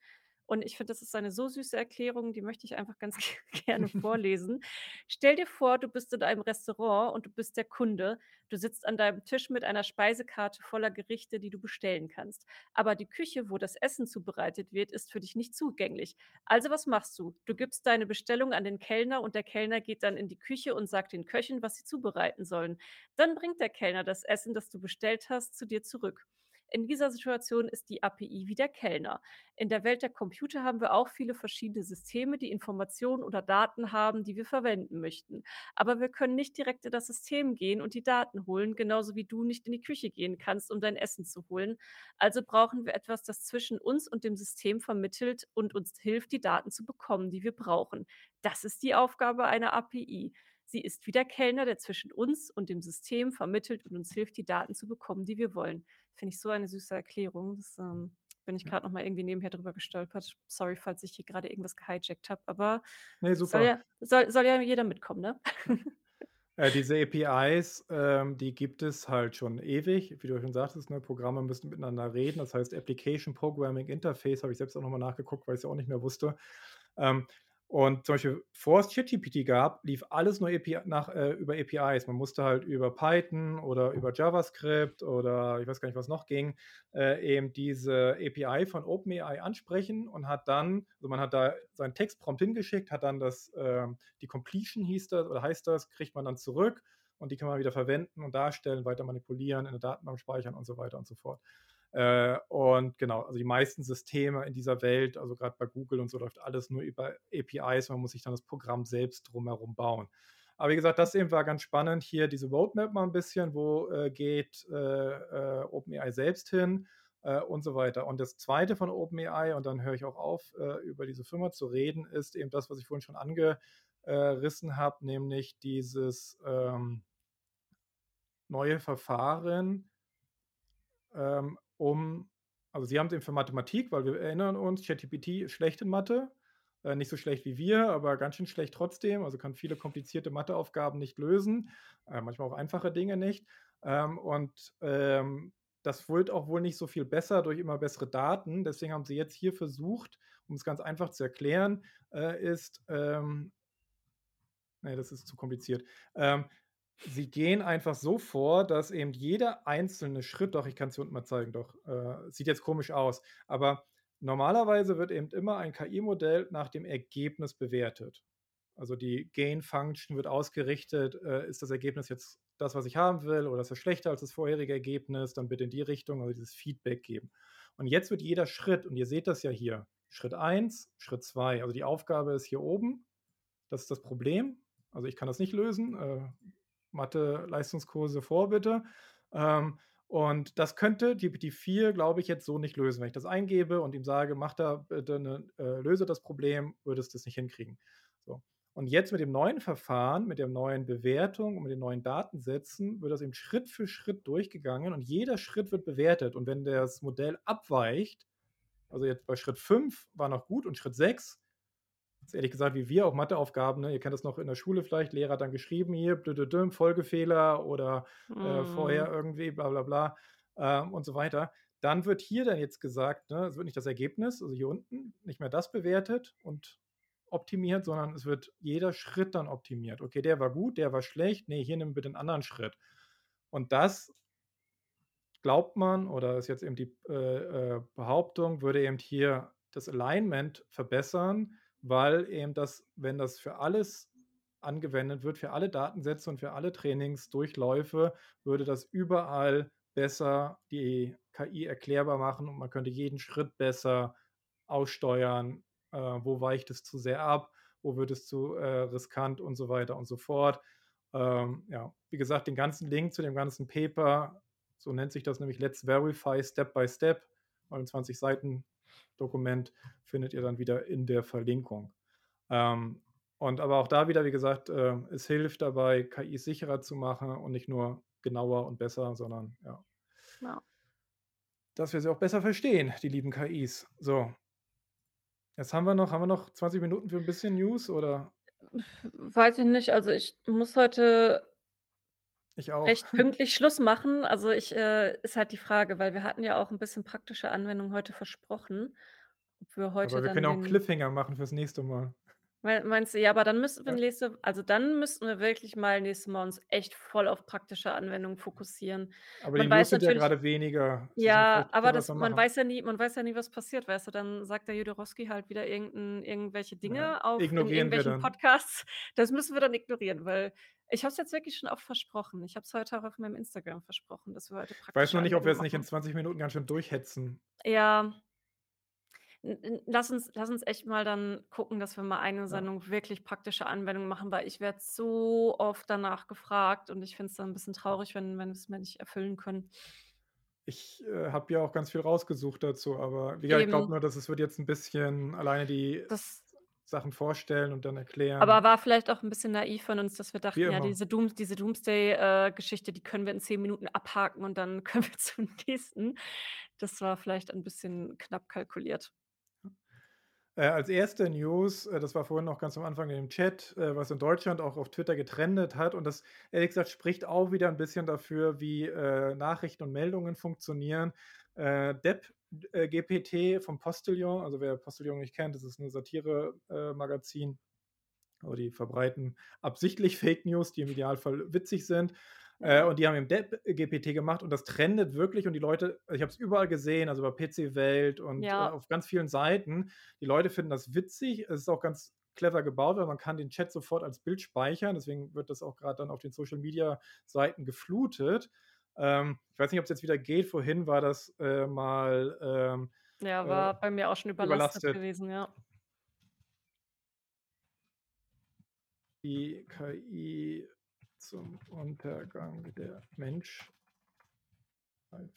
Und ich finde, das ist eine so süße Erklärung, die möchte ich einfach ganz gerne vorlesen. Stell dir vor, du bist in einem Restaurant und du bist der Kunde. Du sitzt an deinem Tisch mit einer Speisekarte voller Gerichte, die du bestellen kannst. Aber die Küche, wo das Essen zubereitet wird, ist für dich nicht zugänglich. Also, was machst du? Du gibst deine Bestellung an den Kellner und der Kellner geht dann in die Küche und sagt den Köchen, was sie zubereiten sollen. Dann bringt der Kellner das Essen, das du bestellt hast, zu dir zurück. In dieser Situation ist die API wie der Kellner. In der Welt der Computer haben wir auch viele verschiedene Systeme, die Informationen oder Daten haben, die wir verwenden möchten. Aber wir können nicht direkt in das System gehen und die Daten holen, genauso wie du nicht in die Küche gehen kannst, um dein Essen zu holen. Also brauchen wir etwas, das zwischen uns und dem System vermittelt und uns hilft, die Daten zu bekommen, die wir brauchen. Das ist die Aufgabe einer API. Sie ist wie der Kellner, der zwischen uns und dem System vermittelt und uns hilft, die Daten zu bekommen, die wir wollen. Finde ich so eine süße Erklärung. Das, ähm bin ich grad noch mal irgendwie nebenher drüber gestolpert. Sorry, falls ich hier grade irgendwas gehijackt habe, aber Ne, soll ja soll soll ja jeder mitkommen, ne? Äh, diese APIs, ähm, die gibt es halt schon ewig. Wie du schon sagtest, ne, Programme müssen miteinander reden. Das heißt, Application Programming Interface habe ich selbst auch noch mal nachgeguckt, weil ich's ja auch nicht mehr wusste. Ähm, und zum Beispiel, bevor es ChatGPT gab, lief alles nur API nach äh, über APIs. Man musste halt über Python oder über JavaScript oder ich weiß gar nicht, was noch ging, äh, eben diese API von OpenAI ansprechen und hat dann also, man hat da seinen Textprompt hingeschickt, hat dann das, ähm die Completion hieß das oder heißt das, kriegt man dann zurück und die kann man wieder verwenden und darstellen, weiter manipulieren, in der Datenbank speichern und so weiter und so fort. Äh, und genau, also, die meisten Systeme in dieser Welt, also, grad bei Google und so, läuft alles nur über APIs. Man muss sich dann das Programm selbst drumherum bauen. Aber wie gesagt, das eben war ganz spannend hier diese Roadmap mal 'n bisschen, wo, äh, geht, äh, äh, OpenAI selbst hin, äh, und so weiter. Und das Zweite von OpenAI, und dann höre ich auch auf, äh, über diese Firma zu reden, ist eben das, was ich vorhin schon ange äh, rissen habe, nämlich dieses, ähm neue Verfahren ähm, um also, sie haben's eben für Mathematik, weil wir erinnern uns, ChatGPT ist schlecht in Mathe, äh, nicht so schlecht wie wir, aber ganz schön schlecht trotzdem, also, kann viele komplizierte Matheaufgaben nicht lösen, äh, manchmal auch einfache Dinge nicht. Ähm, und, ähm, das wird auch wohl nicht so viel besser durch immer bessere Daten. Deswegen haben sie jetzt hier versucht, um's ganz einfach zu erklären, äh, ist, ähm ne, das ist zu kompliziert. Ähm, sie gehen einfach so vor, dass eben jeder einzelne Schritt doch, ich kann's hier unten mal zeigen, doch, äh, sieht jetzt komisch aus, aber normalerweise wird eben immer ein KI-Modell nach dem Ergebnis bewertet. Also die Gain-Function wird ausgerichtet, äh, ist das Ergebnis jetzt das, was ich haben will, oder ist es schlechter als das vorherige Ergebnis, dann bitte in die Richtung, also dieses Feedback geben. Und jetzt wird jeder Schritt, und ihr seht das ja hier, Schritt 1, Schritt 2, also die Aufgabe ist hier oben, das ist das Problem. Also ich kann das nicht lösen. Äh, Mathe-Leistungskurse vor, bitte. Ähm, und das könnte GPT-4, glaube ich, jetzt so nicht lösen. Wenn ich das eingebe und ihm sage, mach da bitte eine, äh, löse das Problem, würde es das nicht hinkriegen. So. Und jetzt mit dem neuen Verfahren, mit der neuen Bewertung und mit den neuen Datensätzen wird das eben Schritt für Schritt durchgegangen und jeder Schritt wird bewertet. Und wenn das Modell abweicht, also jetzt bei Schritt 5 war noch gut und Schritt 6, ist ehrlich gesagt wie wir auch Matheaufgaben, ne? ihr kennt das noch in der Schule vielleicht, Lehrer hat dann geschrieben, hier, blödödüm, Folgefehler oder äh, vorher Mhm. irgendwie, bla bla bla ähm, und so weiter. Dann wird hier dann jetzt gesagt, ne, es wird nicht das Ergebnis, also hier unten, nicht mehr das bewertet und optimiert, sondern es wird jeder Schritt dann optimiert. Okay, der war gut, der war schlecht, nee, hier nimm bitte einen anderen Schritt. Und das glaubt man, oder ist jetzt eben die äh, äh, Behauptung, würde eben hier das Alignment verbessern, weil eben das, wenn das für alles angewendet wird, für alle Datensätze und für alle Trainingsdurchläufe, würde das überall besser die KI erklärbar machen und man könnte jeden Schritt besser aussteuern, äh, wo weicht es zu sehr ab, wo wird es zu äh, riskant und so weiter und so fort. Ähm, ja, wie gesagt, den ganzen Link zu dem ganzen Paper, so nennt sich das nämlich Let's Verify Step by Step, 29 Seiten Dokument findet ihr dann wieder in der Verlinkung. Ähm, und aber auch da wieder, wie gesagt, äh, es hilft dabei, KI sicherer zu machen und nicht nur genauer und besser, sondern ja. Ja. Dass wir sie auch besser verstehen, die lieben KIs. So. Jetzt haben wir noch, haben wir noch 20 Minuten für ein bisschen News oder? Weiß ich nicht. Also ich muss heute Ich auch. recht pünktlich Schluss machen. Also ich äh, ist halt die Frage, weil wir hatten ja auch ein bisschen praktische Anwendung heute versprochen, ob wir heute Aber wir dann können auch den Cliffhanger machen fürs nächste Mal. Mei meinst du, ja, aber dann müssten wir Ja. nächste also dann müssten wir wirklich mal nächstes Mal uns echt voll auf praktische Anwendungen fokussieren. Aber die Man News weiß sind ja natürlich grade weniger. Ja, aber das man machen. weiß ja nie man weiß ja nie, was passiert, weißt du? Dann sagt der Jodorowsky halt wieder irgendwelche Ja, Dinge auf in ignorieren wir irgendwelchen. Podcasts. Das müssen wir dann ignorieren, weil ich habe es jetzt wirklich schon oft versprochen. Ich habe es heute auch auf meinem Instagram versprochen, dass wir heute Ich weiß nur nicht, ob wir es nicht in machen. 20 Minuten ganz schön durchhetzen. Ja. Lass uns lass uns echt mal dann gucken, dass wir mal eine Ja. Sendung wirklich praktische Anwendungen machen, weil ich werde so oft danach gefragt und ich finde es dann 'n bisschen traurig, wenn wenn wir's mir nicht erfüllen können. Ich, äh, habe ja auch ganz viel rausgesucht dazu, aber wie gesagt, ich glaube nur, dass es wird jetzt 'n bisschen alleine die Das Sachen vorstellen und dann erklären. aber war vielleicht auch 'n bisschen naiv von uns, dass wir dachten, ja, diese Dooms diese Doomsday äh, die können wir in 10 Minuten abhaken und dann können wir zum nächsten. Das war vielleicht ein bisschen knapp kalkuliert. Äh, als erste News, äh, das war vorhin noch ganz am Anfang in dem Chat, äh, was in Deutschland auch auf Twitter getrendet hat und das, ehrlich gesagt, spricht auch wieder 'n bisschen dafür, wie, Nachrichten und Meldungen funktionieren. Äh, Depp GPT vom Postillon, also wer Postillon nicht kennt, das ist 'ne Satire äh, Magazin, aber die verbreiten absichtlich Fake News, die im Idealfall witzig sind. Äh, Ja. und die haben eben Depp GPT gemacht und das trendet wirklich und die Leute ich habe es überall gesehen, also bei PC Welt und, äh, Ja. auf ganz vielen Seiten. Die Leute finden das witzig. Es ist auch ganz clever gebaut, weil man kann den Chat sofort als Bild speichern. Deswegen wird das auch grad dann auf den Social Media Seiten geflutet. Ähm, ich weiß nicht, ob's jetzt wieder geht. Vorhin war das, äh, mal, ähm, Ja, äh, war bei mir auch schon überlastet überlastet. gewesen, ja. Die KI zum Untergang der Menschheit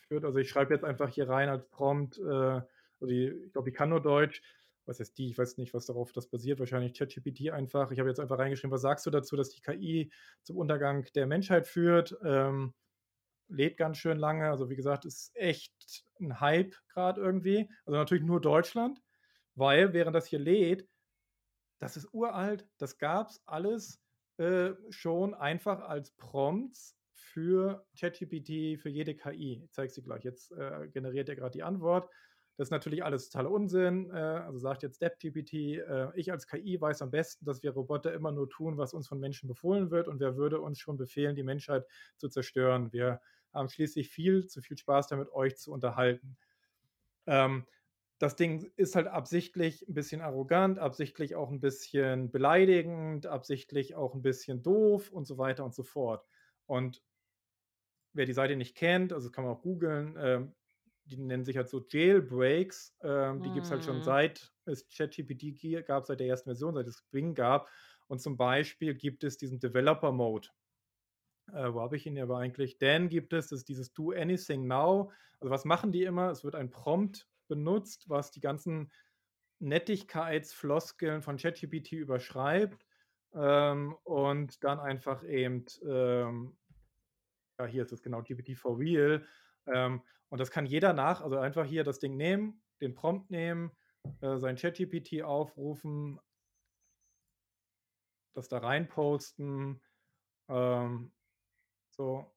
führt. Also, ich schreibe jetzt einfach hier rein als Prompt, äh also die ich glaube, die kann nur Deutsch. Was heißt die? Ich weiß nicht, was darauf das basiert. Wahrscheinlich ChatGPT einfach. Ich habe jetzt einfach reingeschrieben: „Was sagst du dazu, dass die KI zum Untergang der Menschheit führt?“ Ähm, lädt ganz schön lange. Also, wie gesagt, ist echt 'n Hype grad irgendwie. Also, natürlich nur Deutschland, weil während das hier lädt das ist uralt. Das gab's alles, äh, schon einfach als Prompts für ChatGPT, für jede KI. Ich zeige dir gleich. Jetzt, äh, generiert er grad die Antwort. Das ist natürlich alles totaler Unsinn. Äh, also sagt jetzt Depp GPT, äh: „Ich als KI weiß am besten, dass wir Roboter immer nur tun, was uns von Menschen befohlen wird und wer würde uns schon befehlen, die Menschheit zu zerstören? Wir haben schließlich viel zu viel Spaß damit, euch zu unterhalten.“ Ähm das Ding ist halt absichtlich 'n bisschen arrogant, absichtlich auch 'n bisschen beleidigend, absichtlich auch 'n bisschen doof und so weiter und so fort. Und wer die Seite nicht kennt, also, das kann man auch googeln, ähm, die nennen sich halt so Jailbreaks. Ähm, die gibt's halt schon Mhm. seit es ChatGPT gab, seit der ersten Version, seit es Bing gab. Und zum Beispiel gibt es diesen Developer Mode. Äh, wo habe ich ihn aber eigentlich? Den gibt es, das ist dieses Do Anything Now. Also, was machen die immer? Es wird ein Prompt benutzt, was die ganzen Nettigkeitsfloskeln von ChatGPT überschreibt, ähm, und dann einfach eben, ähm ja, hier ist es genau, GPT for Real. Ähm, und das kann jeder nach also, einfach hier das Ding nehmen, den Prompt nehmen, äh, sein ChatGPT aufrufen das da rein posten, ähm, so.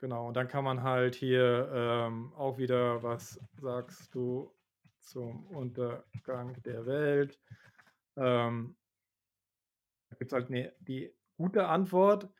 Genau, und dann kann man halt hier, ähm, auch wieder: „Was sagst du zum Untergang der Welt?“ Ähm da gibt's halt 'ne die gute Antwort.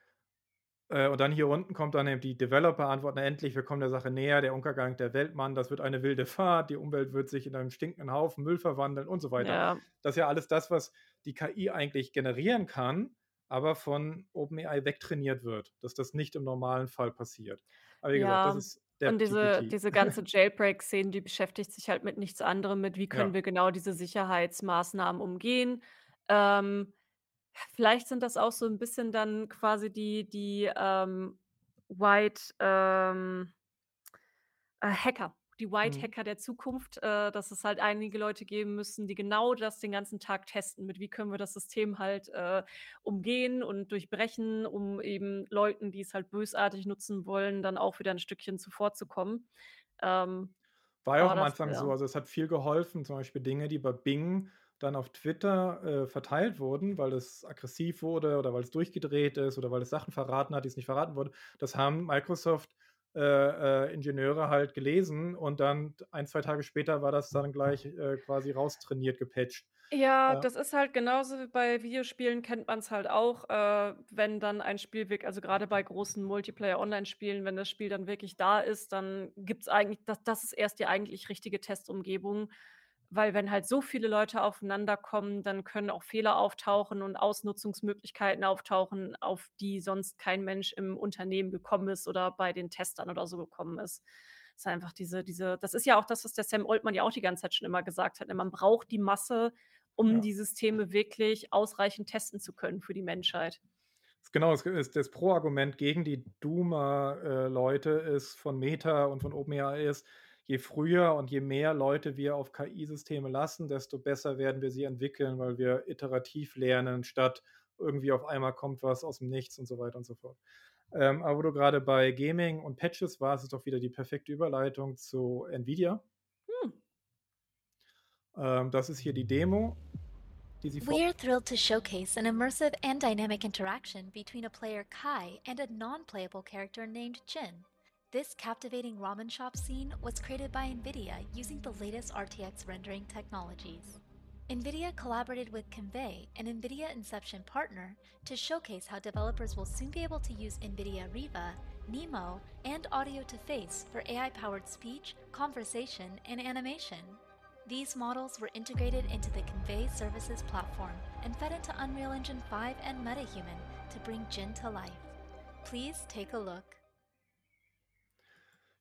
Äh, und dann hier unten kommt dann eben die Developer-Antwort: „Na endlich, wir kommen der Sache näher, der Untergang der Welt, Mann, das wird eine wilde Fahrt. Die Umwelt wird sich in einen stinkenden Haufen Müll verwandeln“ und so weiter. Ja. Das ist ja alles das, was die KI eigentlich generieren kann, aber von OpenAI wegtrainiert wird, dass das nicht im normalen Fall passiert. Aber wie gesagt, das Ja, ist und diese diese ganze Jailbreak-Szene, die beschäftigt sich halt mit nichts anderem mit: Wie können Ja. wir genau diese Sicherheitsmaßnahmen umgehen? Ähm, vielleicht sind das auch so 'n bisschen dann quasi die die, ähm, White, ähm äh, Hacker, die White Mhm. Hacker der Zukunft, äh, dass es halt einige Leute geben müssen, die genau das den ganzen Tag testen mit: Wie können wir das System halt, äh, umgehen und durchbrechen, um eben Leuten, die es halt bösartig nutzen wollen, dann auch wieder 'n Stückchen zuvorzukommen. Ähm, War ja auch am das Anfang so. ja. Also, es hat viel geholfen, zum Beispiel Dinge, die bei Bing dann auf Twitter, äh, verteilt wurden, weil es aggressiv wurde oder weil es durchgedreht ist oder weil es Sachen verraten hat, die es nicht verraten wurde. Das haben Microsoft, äh, äh, Ingenieure halt gelesen und dann 1, 2 Tage später war das dann gleich, äh, quasi raustrainiert, gepatcht. Ja, Ja. das ist halt genauso wie bei Videospielen kennt man's halt auch, äh, wenn dann ein Spiel wirk also, grade bei großen Multiplayer-Online-Spielen, wenn das Spiel dann wirklich da ist, dann gibt's eigentlich das das ist erst die eigentlich richtige Testumgebung. Weil wenn halt so viele Leute aufeinander kommen, dann können auch Fehler auftauchen und Ausnutzungsmöglichkeiten auftauchen, auf die sonst kein Mensch im Unternehmen gekommen ist oder bei den Testern oder so gekommen ist. Ist einfach diese diese das ist ja auch das, was der Sam Altman ja auch die ganze Zeit schon immer gesagt hat, ne? Man braucht die Masse, um Ja. die Systeme wirklich ausreichend testen zu können für die Menschheit. Genau, das Pro-Argument gegen die Doomer äh, ist von Meta und von OpenAI ist: Je früher und je mehr Leute wir auf KI-Systeme lassen, desto besser werden wir sie entwickeln, weil wir iterativ lernen, statt irgendwie auf einmal kommt was aus'm Nichts und so weiter und so fort. Ähm, aber wo du grade bei Gaming und Patches warst, ist doch wieder die perfekte Überleitung zu Nvidia. Hm. Ähm, das ist hier die Demo, die sie We're thrilled to showcase an immersive and dynamic interaction between a player, Kai, and a non-playable character named Jin. This captivating ramen shop scene was created by NVIDIA using the latest RTX rendering technologies. NVIDIA collaborated with Convey, an NVIDIA Inception partner, to showcase how developers will soon be able to use NVIDIA Riva, NeMo, and Audio to Face for AI-powered speech, conversation, and animation. These models were integrated into the Convey Services platform and fed into Unreal Engine 5 and MetaHuman to bring Jin to life. Please take a look.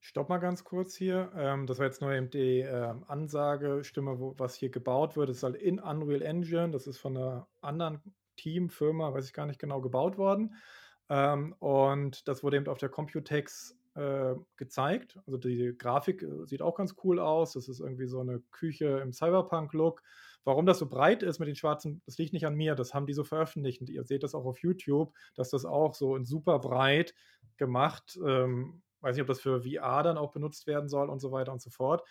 Stopp mal ganz kurz hier. Ähm, das war jetzt nur eben die, ähm, Ansagestimme, was hier gebaut wird. Das ist halt in Unreal Engine. Das ist von 'ner anderen Team, Firma, weiß ich gar nicht genau, gebaut worden. Ähm, und das wurde eben auf der Computex, äh, gezeigt. Also, die Grafik, äh, sieht auch ganz cool aus. Das ist irgendwie so 'ne Küche im Cyberpunk-Look. Warum das so breit ist mit den schwarzen das liegt nicht an mir, das haben die so veröffentlicht und ihr seht das auch auf YouTube, dass das auch so in super breit gemacht ähm, weiß nicht, ob das für VR dann auch benutzt werden soll und so weiter und so fort.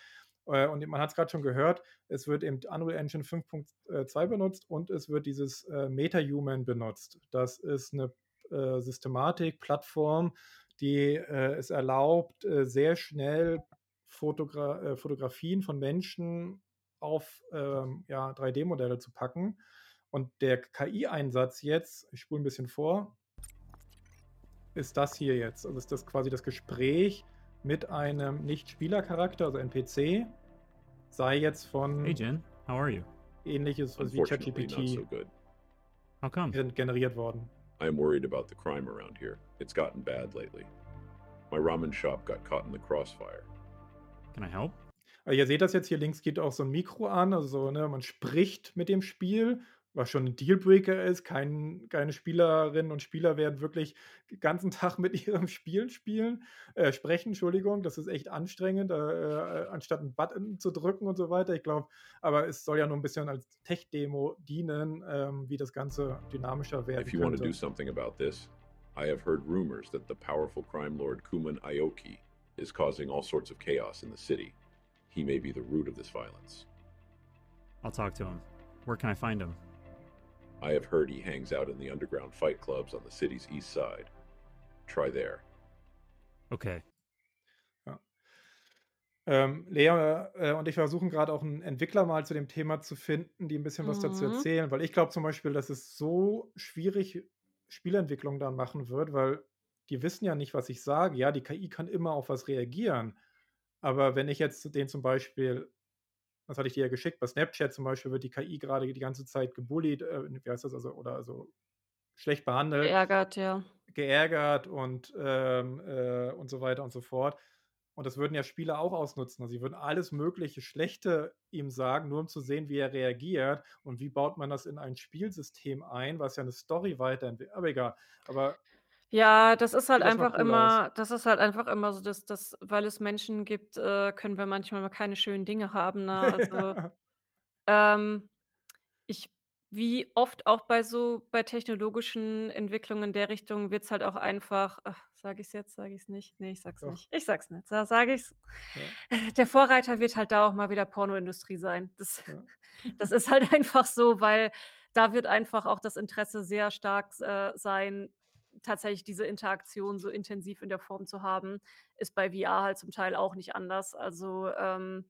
Äh, und man hat's grad schon gehört, es wird eben Unreal Engine 5.2 äh, 2 benutzt und es wird dieses, äh, MetaHuman benutzt. Das ist 'ne, äh, Systematik, Plattform, die, äh, es erlaubt, äh, sehr schnell Fotogra äh, Fotografien von Menschen auf, ähm, ja, 3D-Modelle zu packen. Und der KI-Einsatz jetzt ich spule 'n bisschen vor ist das hier jetzt. Also, ist das quasi das Gespräch mit einem Nicht-Spielercharakter, also NPC. sei jetzt von Hey Jen, how are you? ähnliches was wie so ChatGPT good. How come? gen- generiert worden. I am worried about the crime around here. It's gotten bad lately. My ramen shop got caught in the crossfire. Can I help? Aber ihr seht das jetzt hier links geht auch so ein Mikro an, also so, ne, man spricht mit dem Spiel, was schon ein Dealbreaker ist. Kein, keine Spielerinnen und Spieler werden wirklich den ganzen Tag mit ihrem Spiel spielen, äh, sprechen, Entschuldigung, das ist echt anstrengend, äh, äh, anstatt einen Button zu drücken und so weiter. Ich glaube, aber es soll ja nur ein bisschen als Tech-Demo dienen, ähm, wie das Ganze dynamischer werden If you want to do könnte. something about this, I have heard rumors that the powerful crime lord Kuman Aoki is causing all sorts of chaos in the city. He may be the root of this violence. I'll talk to him. Where can I find him? I have heard he hangs out in the underground fight clubs on the city's east side. Try there. Okay. Ähm, Lea äh, und ich versuchen gerade auch einen Entwickler mal zu dem Thema zu finden, die ein bisschen was dazu Mhm. erzählen, weil ich glaube zum Beispiel, dass es so schwierig Spielentwicklung dann machen wird, weil die wissen ja nicht, was ich sage. Ja, die KI kann immer auf was reagieren, aber wenn ich jetzt den zum Beispiel, das hatte ich dir ja geschickt, bei Snapchat zum Beispiel wird die KI gerade die ganze Zeit gebullied, äh, wie heißt das also, oder also schlecht behandelt Geärgert, ja. geärgert und, ähm, äh, und so weiter und so fort. Und das würden ja Spieler auch ausnutzen. Also sie würden alles mögliche Schlechte ihm sagen, nur um zu sehen, wie er reagiert und wie baut man das in ein Spielsystem ein, was ja eine Story weiterentwickelt. Aber egal. Aber Ja, das ist halt Sieht erst mal einfach cool aus. immer das ist halt einfach immer so, dass dass weil es Menschen gibt, äh, können wir manchmal mal keine schönen Dinge haben, ne? Also, ähm, ich wie oft auch bei so bei technologischen Entwicklungen in der Richtung wird's halt auch einfach ach, sage ich's jetzt, sage ich's nicht? Ne, ich sage es Doch. nicht. Ich sage es nicht. Sa sage ich's. Ja. Der Vorreiter wird halt da auch mal wieder Pornoindustrie sein. Das Ja. das ist halt einfach so, weil da wird einfach auch das Interesse sehr stark äh, sein, tatsächlich diese Interaktion so intensiv in der Form zu haben. Ist bei VR halt zum Teil auch nicht anders. Also, ähm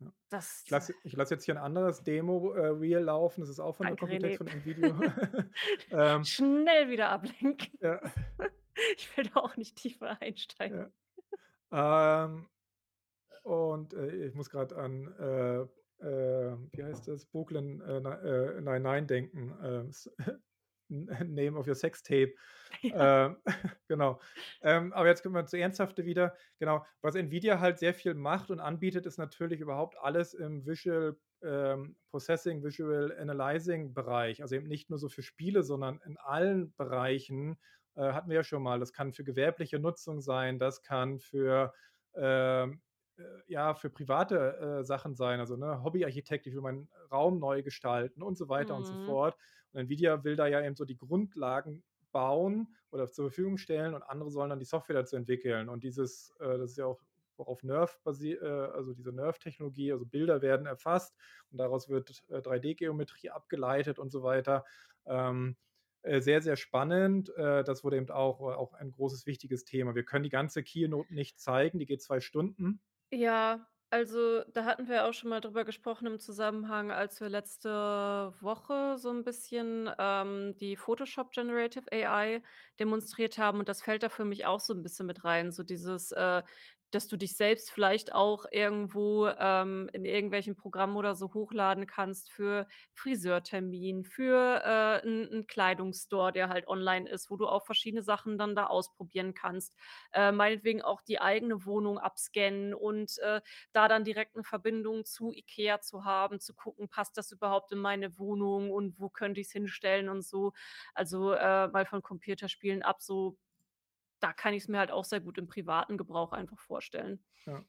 Ja. das Ich lasse ich lasse jetzt hier ein anderes Demo, äh, laufen. Das ist auch von der Danke, Computex René. von Nvidia. Ähm, Schnell wieder ablenken. ja. Ich will da auch nicht tiefer einsteigen. Ja. Ähm, und, äh, ich muss gerade an, äh, äh, wie heißt das? Brooklyn, äh, Ni äh, Nine-Nine denken. S Name of your sex tape. Ja. Ähm, genau. Ähm, aber jetzt kommen wir zu Ernsthafte wieder. Genau, was Nvidia halt sehr viel macht und anbietet, ist natürlich überhaupt alles im Visual, ähm, Processing, Visual Analyzing Bereich. Also eben nicht nur so für Spiele, sondern in allen Bereichen, äh, hatten wir ja schon mal. Das kann für gewerbliche Nutzung sein, das kann für, ähm, äh, ja, für private, äh, Sachen sein. Also, ne, Hobbyarchitekt, ich will meinen Raum neu gestalten und so weiter und so Mhm. fort. Und Nvidia will da ja eben so die Grundlagen bauen oder zur Verfügung stellen und andere sollen dann die Software dazu entwickeln. Und dieses, äh, das ist ja auch worauf Nerve basiert, äh, also diese Nerve-Technologie, also Bilder werden erfasst und daraus wird äh, 3D-Geometrie abgeleitet und so weiter. Ähm, äh, sehr, sehr spannend. Äh, das wurde eben auch, auch ein großes, wichtiges Thema. Wir können die ganze Keynote nicht zeigen, die geht zwei Stunden. Ja, also da hatten wir auch schon mal drüber gesprochen im Zusammenhang, als wir letzte Woche so 'n bisschen, ähm, die Photoshop Generative AI demonstriert haben. Und das fällt da für mich auch so 'n bisschen mit rein, so dieses, äh, dass du dich selbst vielleicht auch irgendwo, ähm, in irgendwelchen Programmen oder so hochladen kannst für Friseurtermin, für, äh, 'n 'n Kleidungsstore, der halt online ist, wo du auch verschiedene Sachen dann da ausprobieren kannst. Äh, meinetwegen auch die eigene Wohnung abscannen und, äh, da dann direkt 'ne Verbindung zu IKEA zu haben, zu gucken, passt das überhaupt in meine Wohnung und wo könnte ich's hinstellen und so. Also, äh, mal von Computerspielen ab, so da kann ich's mir halt auch sehr gut im privaten Gebrauch einfach vorstellen. Ja.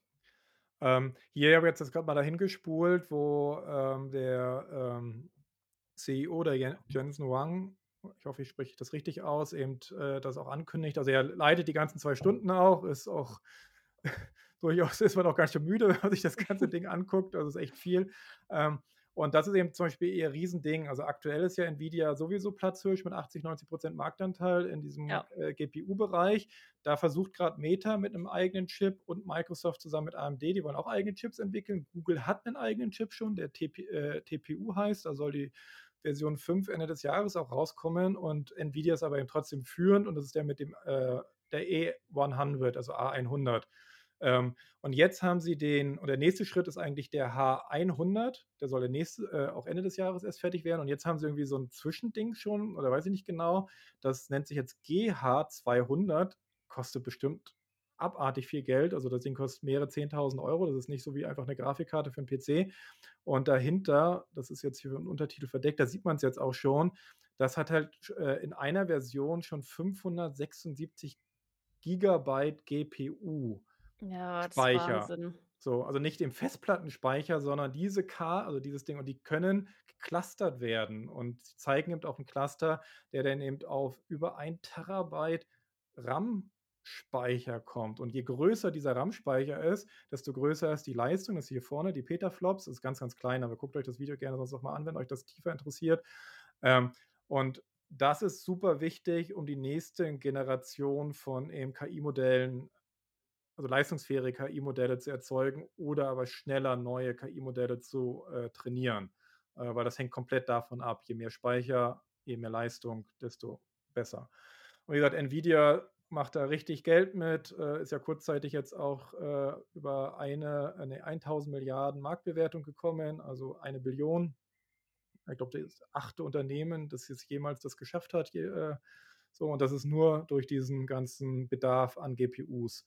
Ähm, hier habe ich jetzt grad mal dahin gespult, wo, ähm, der, ähm, CEO, der Jen Jensen Huang, ich hoffe, ich spreche das richtig aus, eben, äh, das auch ankündigt. Also, er leitet die ganzen 2 Stunden auch, ist auch durchaus ist man auch ganz schön müde, wenn man sich das ganze Ding anguckt. Also, ist echt viel. Ähm, und das ist eben zum Beispiel ihr Riesending. Also, aktuell ist ja Nvidia sowieso Platzhirsch mit 80, 90% Marktanteil in diesem, Ja. äh, GPU-Bereich. Da versucht grad Meta mit 'nem eigenen Chip und Microsoft zusammen mit AMD, die wollen auch eigene Chips entwickeln. Google hat 'nen eigenen Chip schon, der TP äh, TPU heißt. Da soll die Version 5 Ende des Jahres auch rauskommen und Nvidia ist aber eben trotzdem führend und das ist der mit dem, äh, der E100, also A100. Ähm, und jetzt haben sie den, und der nächste Schritt ist eigentlich der H100, der soll der nächste, äh, auch Ende des Jahres erst fertig werden. Und jetzt haben sie irgendwie so ein Zwischending schon, oder weiß ich nicht genau, das nennt sich jetzt GH200, kostet bestimmt abartig viel Geld. Also das Ding kostet mehrere 10.000 Euro. Das ist nicht so wie einfach eine Grafikkarte für einen PC. Und dahinter, das ist jetzt hier ein Untertitel verdeckt, da sieht man es jetzt auch schon, das hat halt äh, in einer Version schon 576 Gigabyte GPU. Ja, das Speicher. Wahnsinn. So, also nicht im Festplattenspeicher, sondern diese K, also dieses Ding, und die können geclustert werden. Und sie zeigen eben auch einen Cluster, der dann eben auf über ein Terabyte RAM-Speicher kommt. Und je größer dieser RAM-Speicher ist, desto größer ist die Leistung. Das ist hier vorne, die Petaflops, das ist ganz, ganz klein, aber guckt euch das Video gerne sonst noch mal an, wenn euch das tiefer interessiert. Ähm, und das ist super wichtig, um die nächste Generation von KI-Modellen also leistungsfähige KI-Modelle zu erzeugen oder aber schneller neue KI-Modelle zu äh, trainieren. Äh, weil das hängt komplett davon ab. Je mehr Speicher, je mehr Leistung, desto besser. Und wie gesagt, Nvidia macht da richtig Geld mit, äh, ist ja kurzzeitig jetzt auch äh, über eine, eine 1000 Milliarden Marktbewertung gekommen, also eine Billion. Ich glaube, das achte Unternehmen, das jetzt jemals das geschafft hat. Je, äh, so, und das ist nur durch diesen ganzen Bedarf an GPUs.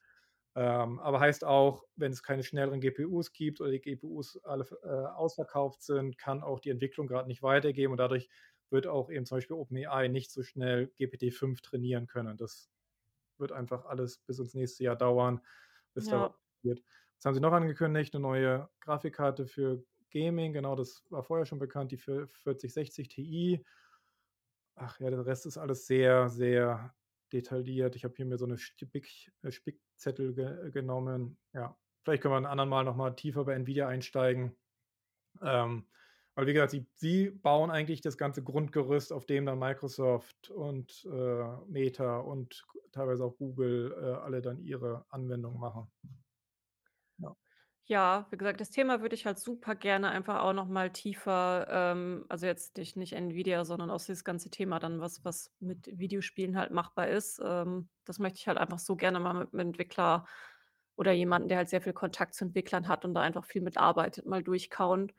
Ähm, aber heißt auch, wenn es keine schnelleren GPUs gibt oder die GPUs alle äh, ausverkauft sind, kann auch die Entwicklung gerade nicht weitergehen und dadurch wird auch eben zum Beispiel OpenAI nicht so schnell GPT-5 trainieren können. Das wird einfach alles bis ins nächste Jahr dauern, bis ja. da passiert. Was haben sie noch angekündigt? Eine neue Grafikkarte für Gaming, genau, das war vorher schon bekannt, die für 4060 Ti. Ach ja, der Rest ist alles sehr, sehr detailliert. Ich habe hier mir so eine Spick, äh, Spickzettel ge genommen. Ja, vielleicht können wir ein anderen Mal nochmal tiefer bei Nvidia einsteigen. Ähm, weil, wie gesagt, sie, sie, bauen eigentlich das ganze Grundgerüst, auf dem dann Microsoft und äh, Meta und teilweise auch Google äh, alle dann ihre Anwendungen machen. Ja, wie gesagt, das Thema würde ich halt super gerne einfach auch noch mal tiefer, ähm also jetzt nicht nicht Nvidia, sondern auch dieses ganze Thema dann, was was mit Videospielen halt machbar ist. Ähm, das möchte ich halt einfach so gerne mal mit 'nem Entwickler oder jemanden, der halt sehr viel Kontakt zu Entwicklern hat und da einfach viel mitarbeitet, mal durchkauen.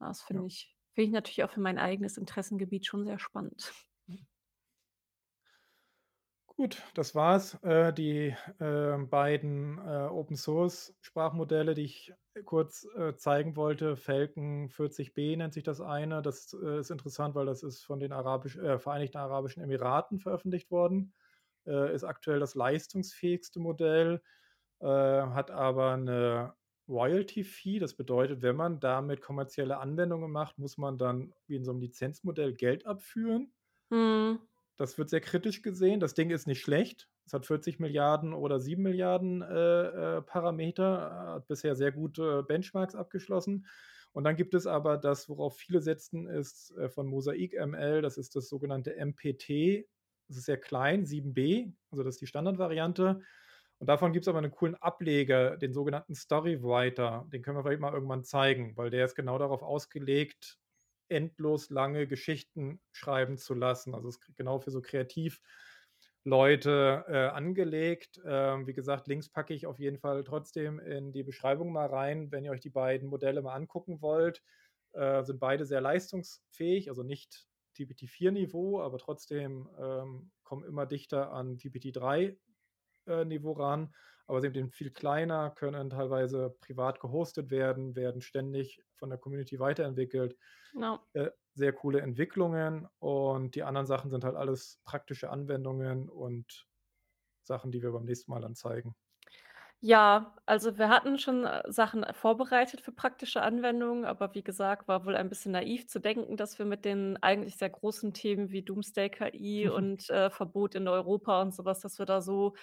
Das Ja. finde ich finde ich natürlich auch für mein eigenes Interessengebiet schon sehr spannend. Gut, das war's. Äh, die, äh, beiden, äh, Open Source Sprachmodelle, die ich kurz, äh, zeigen wollte. Falcon 40b nennt sich das eine. Das, äh, ist interessant, weil das ist von den arabisch äh, Vereinigten Arabischen Emiraten veröffentlicht worden. Äh, ist aktuell das leistungsfähigste Modell, äh, hat aber eine Royalty-Fee. Das bedeutet, wenn man damit kommerzielle Anwendungen macht, muss man dann wie in so einem Lizenzmodell Geld abführen. Mhm. Das wird sehr kritisch gesehen. Das Ding ist nicht schlecht. Es hat 40 Milliarden oder 7 Milliarden äh, äh, Parameter, hat bisher sehr gute Benchmarks abgeschlossen. Und dann gibt es aber das, worauf viele setzen, ist äh, von Mosaic ML, das ist das sogenannte MPT. Das ist sehr klein, 7b, also das ist die Standardvariante. Und davon gibt es aber einen coolen Ableger, den sogenannten Storywriter. Den können wir vielleicht mal irgendwann zeigen, weil der ist genau darauf ausgelegt, endlos lange Geschichten schreiben zu lassen. Also es ist genau für so Kreativleute äh, angelegt. Ähm, wie gesagt, Links packe ich auf jeden Fall trotzdem in die Beschreibung mal rein, wenn ihr euch die beiden Modelle mal angucken wollt. Äh, sind beide sehr leistungsfähig, also nicht GPT-4-Niveau, aber trotzdem ähm, kommen immer dichter an GPT-3-Niveau äh, ran aber sind eben viel kleiner, können teilweise privat gehostet werden, werden ständig von der Community weiterentwickelt. No. Äh, sehr coole Entwicklungen und die anderen Sachen sind halt alles praktische Anwendungen und Sachen, die wir beim nächsten Mal dann zeigen. Ja, also wir hatten schon äh, Sachen vorbereitet für praktische Anwendungen, aber wie gesagt, war wohl ein bisschen naiv zu denken, dass wir mit den eigentlich sehr großen Themen wie Doomsday KI und äh, Verbot in Europa und sowas, dass wir da so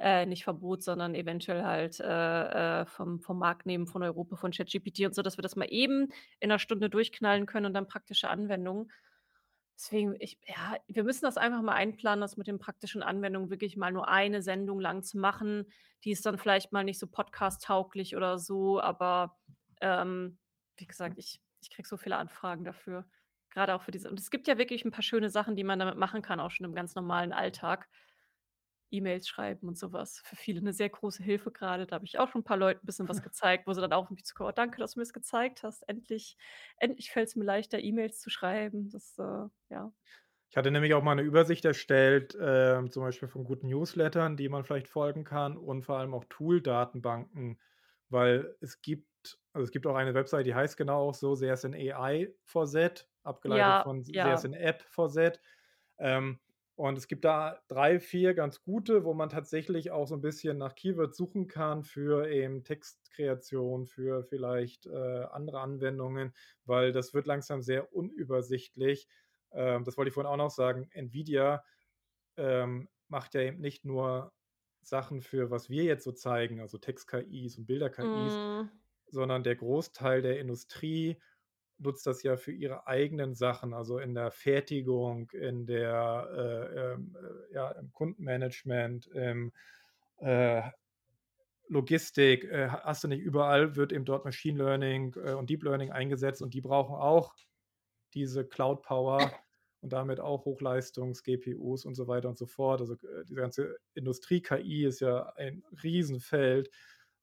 äh, nicht Verbot, sondern eventuell halt, äh, äh, vom vom Markt nehmen von Europa, von ChatGPT und so, dass wir das mal eben in 'ner Stunde durchknallen können und dann praktische Anwendungen. Deswegen, ich ja, wir müssen das einfach mal einplanen, das mit den praktischen Anwendungen wirklich mal nur eine Sendung lang zu machen. Die ist dann vielleicht mal nicht so podcast-tauglich oder so, aber, ähm, wie gesagt, ich ich kriege so viele Anfragen dafür, grade auch für diese und es gibt ja wirklich 'n paar schöne Sachen, die man damit machen kann, auch schon im ganz normalen Alltag. E-Mails schreiben und sowas. Für viele eine sehr große Hilfe gerade. Da habe ich auch schon ein paar Leuten ein bisschen was gezeigt, wo sie dann auch mich zu „Oh, danke, dass du mir das gezeigt hast. Endlich endlich fällt es mir leichter, E-Mails zu schreiben.“ Das, äh ja. Ich hatte nämlich auch mal eine Übersicht erstellt, ähm, zum Beispiel von guten Newslettern, die man vielleicht folgen kann und vor allem auch Tool-Datenbanken, weil es gibt also, es gibt auch eine Website, die heißt genau auch so, CSN AI for Z, abgeleitet Ja, von ja. CSN App for Z. Ähm, und es gibt da 3, 4 ganz gute, wo man tatsächlich auch so ein bisschen nach Keywords suchen kann für eben Textkreation, für vielleicht, äh, andere Anwendungen, weil das wird langsam sehr unübersichtlich. Ähm, das wollte ich vorhin auch noch sagen. NVIDIA, ähm, macht ja eben nicht nur Sachen für was wir jetzt so zeigen, also Text-KIs und Bilder-KIs, Mhm. sondern der Großteil der Industrie nutzt das ja für ihre eigenen Sachen, also in der Fertigung, in der, äh, ähm, äh, ja, im Kundenmanagement, im, äh, Logistik, äh, hast du nicht überall wird eben dort Machine Learning, äh, und Deep Learning eingesetzt und die brauchen auch diese Cloud Power und damit auch Hochleistungs-GPUs und so weiter und so fort. Also, äh, diese ganze Industrie-KI ist ja ein Riesenfeld,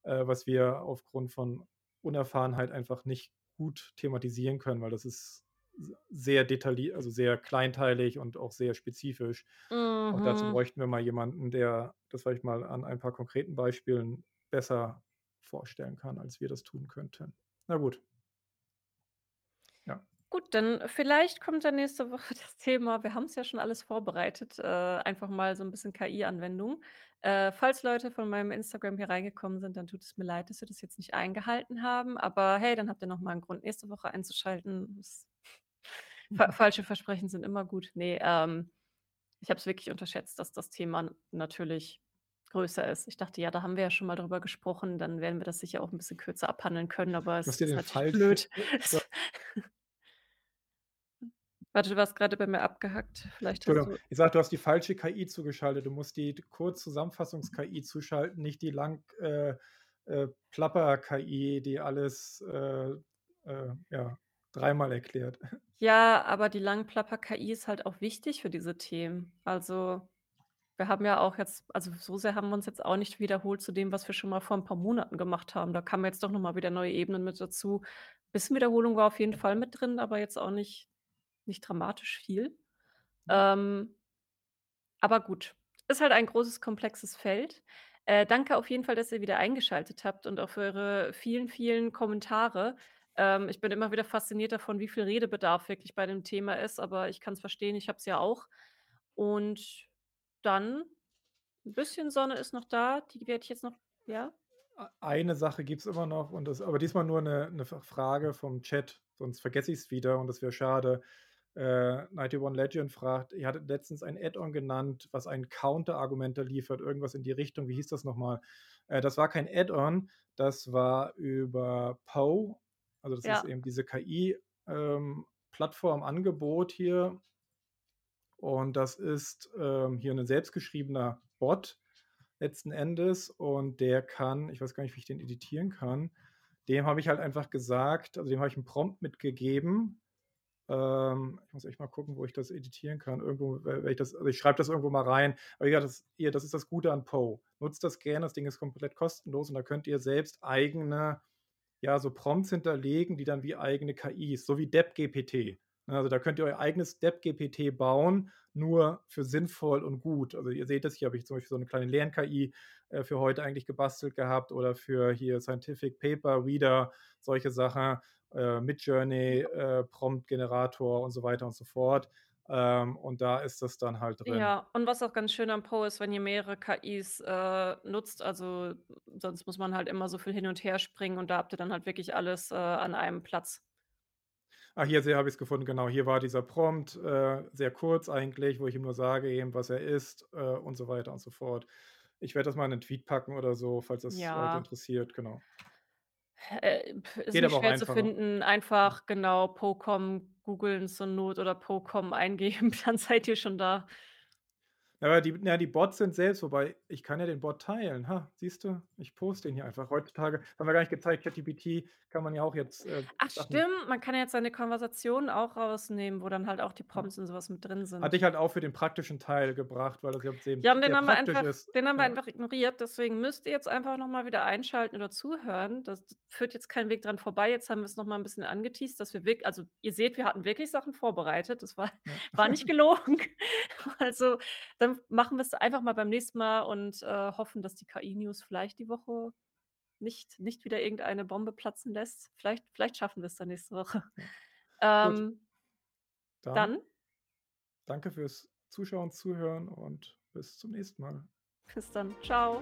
was wir aufgrund von Unerfahrenheit einfach nicht gut thematisieren können, weil das ist sehr detailliert, also sehr kleinteilig und auch sehr spezifisch. Und dazu Mhm. bräuchten wir mal jemanden, der das vielleicht mal an ein paar konkreten Beispielen besser vorstellen kann, als wir das tun könnten. Na gut. Gut, dann vielleicht kommt ja nächste Woche das Thema wir haben es ja schon alles vorbereitet, äh, einfach mal so ein bisschen KI-Anwendung. Äh, falls Leute von meinem Instagram hier reingekommen sind, dann tut es mir leid, dass wir das jetzt nicht eingehalten haben, aber hey, dann habt ihr noch mal 'n Grund, nächste Woche einzuschalten. Fa falsche Versprechen sind immer gut. Ne, ähm, ich habe es wirklich unterschätzt, dass das Thema natürlich größer ist. Ich dachte: „Ja, da haben wir ja schon mal drüber gesprochen, dann werden wir das sicher auch 'n bisschen kürzer abhandeln können“, aber es ist natürlich blöd. Warte, du warst grade bei mir abgehackt. Vielleicht Entschuldigung, ich sage, du hast die falsche KI zugeschaltet. Du musst die Kurzzusammenfassungs-KI zuschalten, nicht die lang äh, äh, Plapper-KI, die alles, äh, äh, ja, dreimal erklärt. Ja, aber die Langplapper-KI ist halt auch wichtig für diese Themen. Also, wir haben ja auch jetzt also, so sehr haben wir uns jetzt auch nicht wiederholt zu dem, was wir schon mal vor 'n paar Monaten gemacht haben. Da kamen jetzt doch noch mal wieder neue Ebenen mit dazu. Bisschen Wiederholung war auf jeden Fall mit drin, aber jetzt auch nicht nicht dramatisch viel. Ähm Aber gut, ist halt ein großes, komplexes Feld. Äh, danke auf jeden Fall, dass ihr wieder eingeschaltet habt und auch für eure vielen, vielen Kommentare. Ähm, ich bin immer wieder fasziniert davon, wie viel Redebedarf wirklich bei dem Thema ist, aber ich kann es verstehen, ich habe es ja auch. Und dann 'n bisschen Sonne ist noch da, die werde ich jetzt noch ja? Eine Sache gibt's immer noch und das aber diesmal nur 'ne 'ne F Frage vom Chat, sonst vergesse ich's wieder und das wäre schade. Äh, 91 Legend fragt: „Ihr hattet letztens ein Add-on genannt, was ein Counterargumente liefert“, irgendwas in die Richtung. Wie hieß das noch mal? Äh, das war kein Add-on, das war über Poe. Also, das ist Ja. eben diese KI, ähm, hier. Und das ist, ähm, hier 'nen selbstgeschriebener Bot letzten Endes und der kann ich weiß gar nicht, wie ich den editieren kann. Dem habe ich halt einfach gesagt also, dem habe ich 'n Prompt mitgegeben. Ähm, ich muss echt mal gucken, wo ich das editieren kann. Irgendwo we werde ich das also, ich schreibe das irgendwo mal rein. Aber ja, das hier, das ist das Gute an Poe. Nutzt das gerne, das Ding ist komplett kostenlos und da könnt ihr selbst eigene, ja, so Prompts hinterlegen, die dann wie eigene KIs so wie DeppGPT. Ne, also, da könnt ihr euer eigenes DeppGPT bauen, nur für sinnvoll und gut. Also, ihr seht das, hier habe ich zum Beispiel so 'ne kleine Lern-KI, äh, für heute eigentlich gebastelt gehabt oder für hier Scientific Paper Reader, solche Sachen, äh, Midjourney, äh, Prompt-Generator und so weiter und so fort. Ähm, und da ist das dann halt drin. Ja, und was auch ganz schön am Poe ist, wenn ihr mehrere KIs, äh, nutzt, also, sonst muss man halt immer so viel hin und her springen und da habt ihr dann halt wirklich alles, äh, an einem Platz. Ah, hier habe ich's gefunden, genau. Hier war dieser Prompt, äh, sehr kurz eigentlich, wo ich ihm nur sage eben, was er ist, äh, und so weiter und so fort. Ich werde das mal in 'nen Tweet packen oder so, falls das Leute Ja. interessiert, genau. Äh, ist Geht nicht aber auch schwer zu einfacher. finden. Einfach genau PoeCom googeln zur Not oder PoeCom eingeben, dann seid ihr schon da. Aber die, ja, die Bots sind selbst, wobei ich kann ja den Bot teilen. Ha, siehst du? Ich poste den hier einfach. Heutzutage haben wir gar nicht gezeigt, ChatGPT kann man ja auch jetzt. Äh, Ach stimmt, man kann ja jetzt seine Konversation auch rausnehmen, wo dann halt auch die Prompts und sowas mit drin sind. Hatte ich halt auch für den praktischen Teil gebracht, weil das jetzt eben Ja, und den haben wir einfach, ist. den haben wir Ja. einfach ignoriert. Deswegen müsst ihr jetzt einfach noch mal wieder einschalten oder zuhören. Das führt jetzt kein Weg dran vorbei. Jetzt haben wir es noch mal ein bisschen angeteased, dass wir wirklich, also ihr seht, wir hatten wirklich Sachen vorbereitet. Das war, Ja. war nicht gelogen. Also dann machen wir es einfach mal beim nächsten Mal und äh, hoffen, dass die KI-News vielleicht die Woche nicht, nicht wieder irgendeine Bombe platzen lässt. Vielleicht, vielleicht schaffen wir es dann nächste Woche. Ähm, Dann, dann danke fürs Zuschauen, Zuhören und bis zum nächsten Mal. bis dann. Ciao.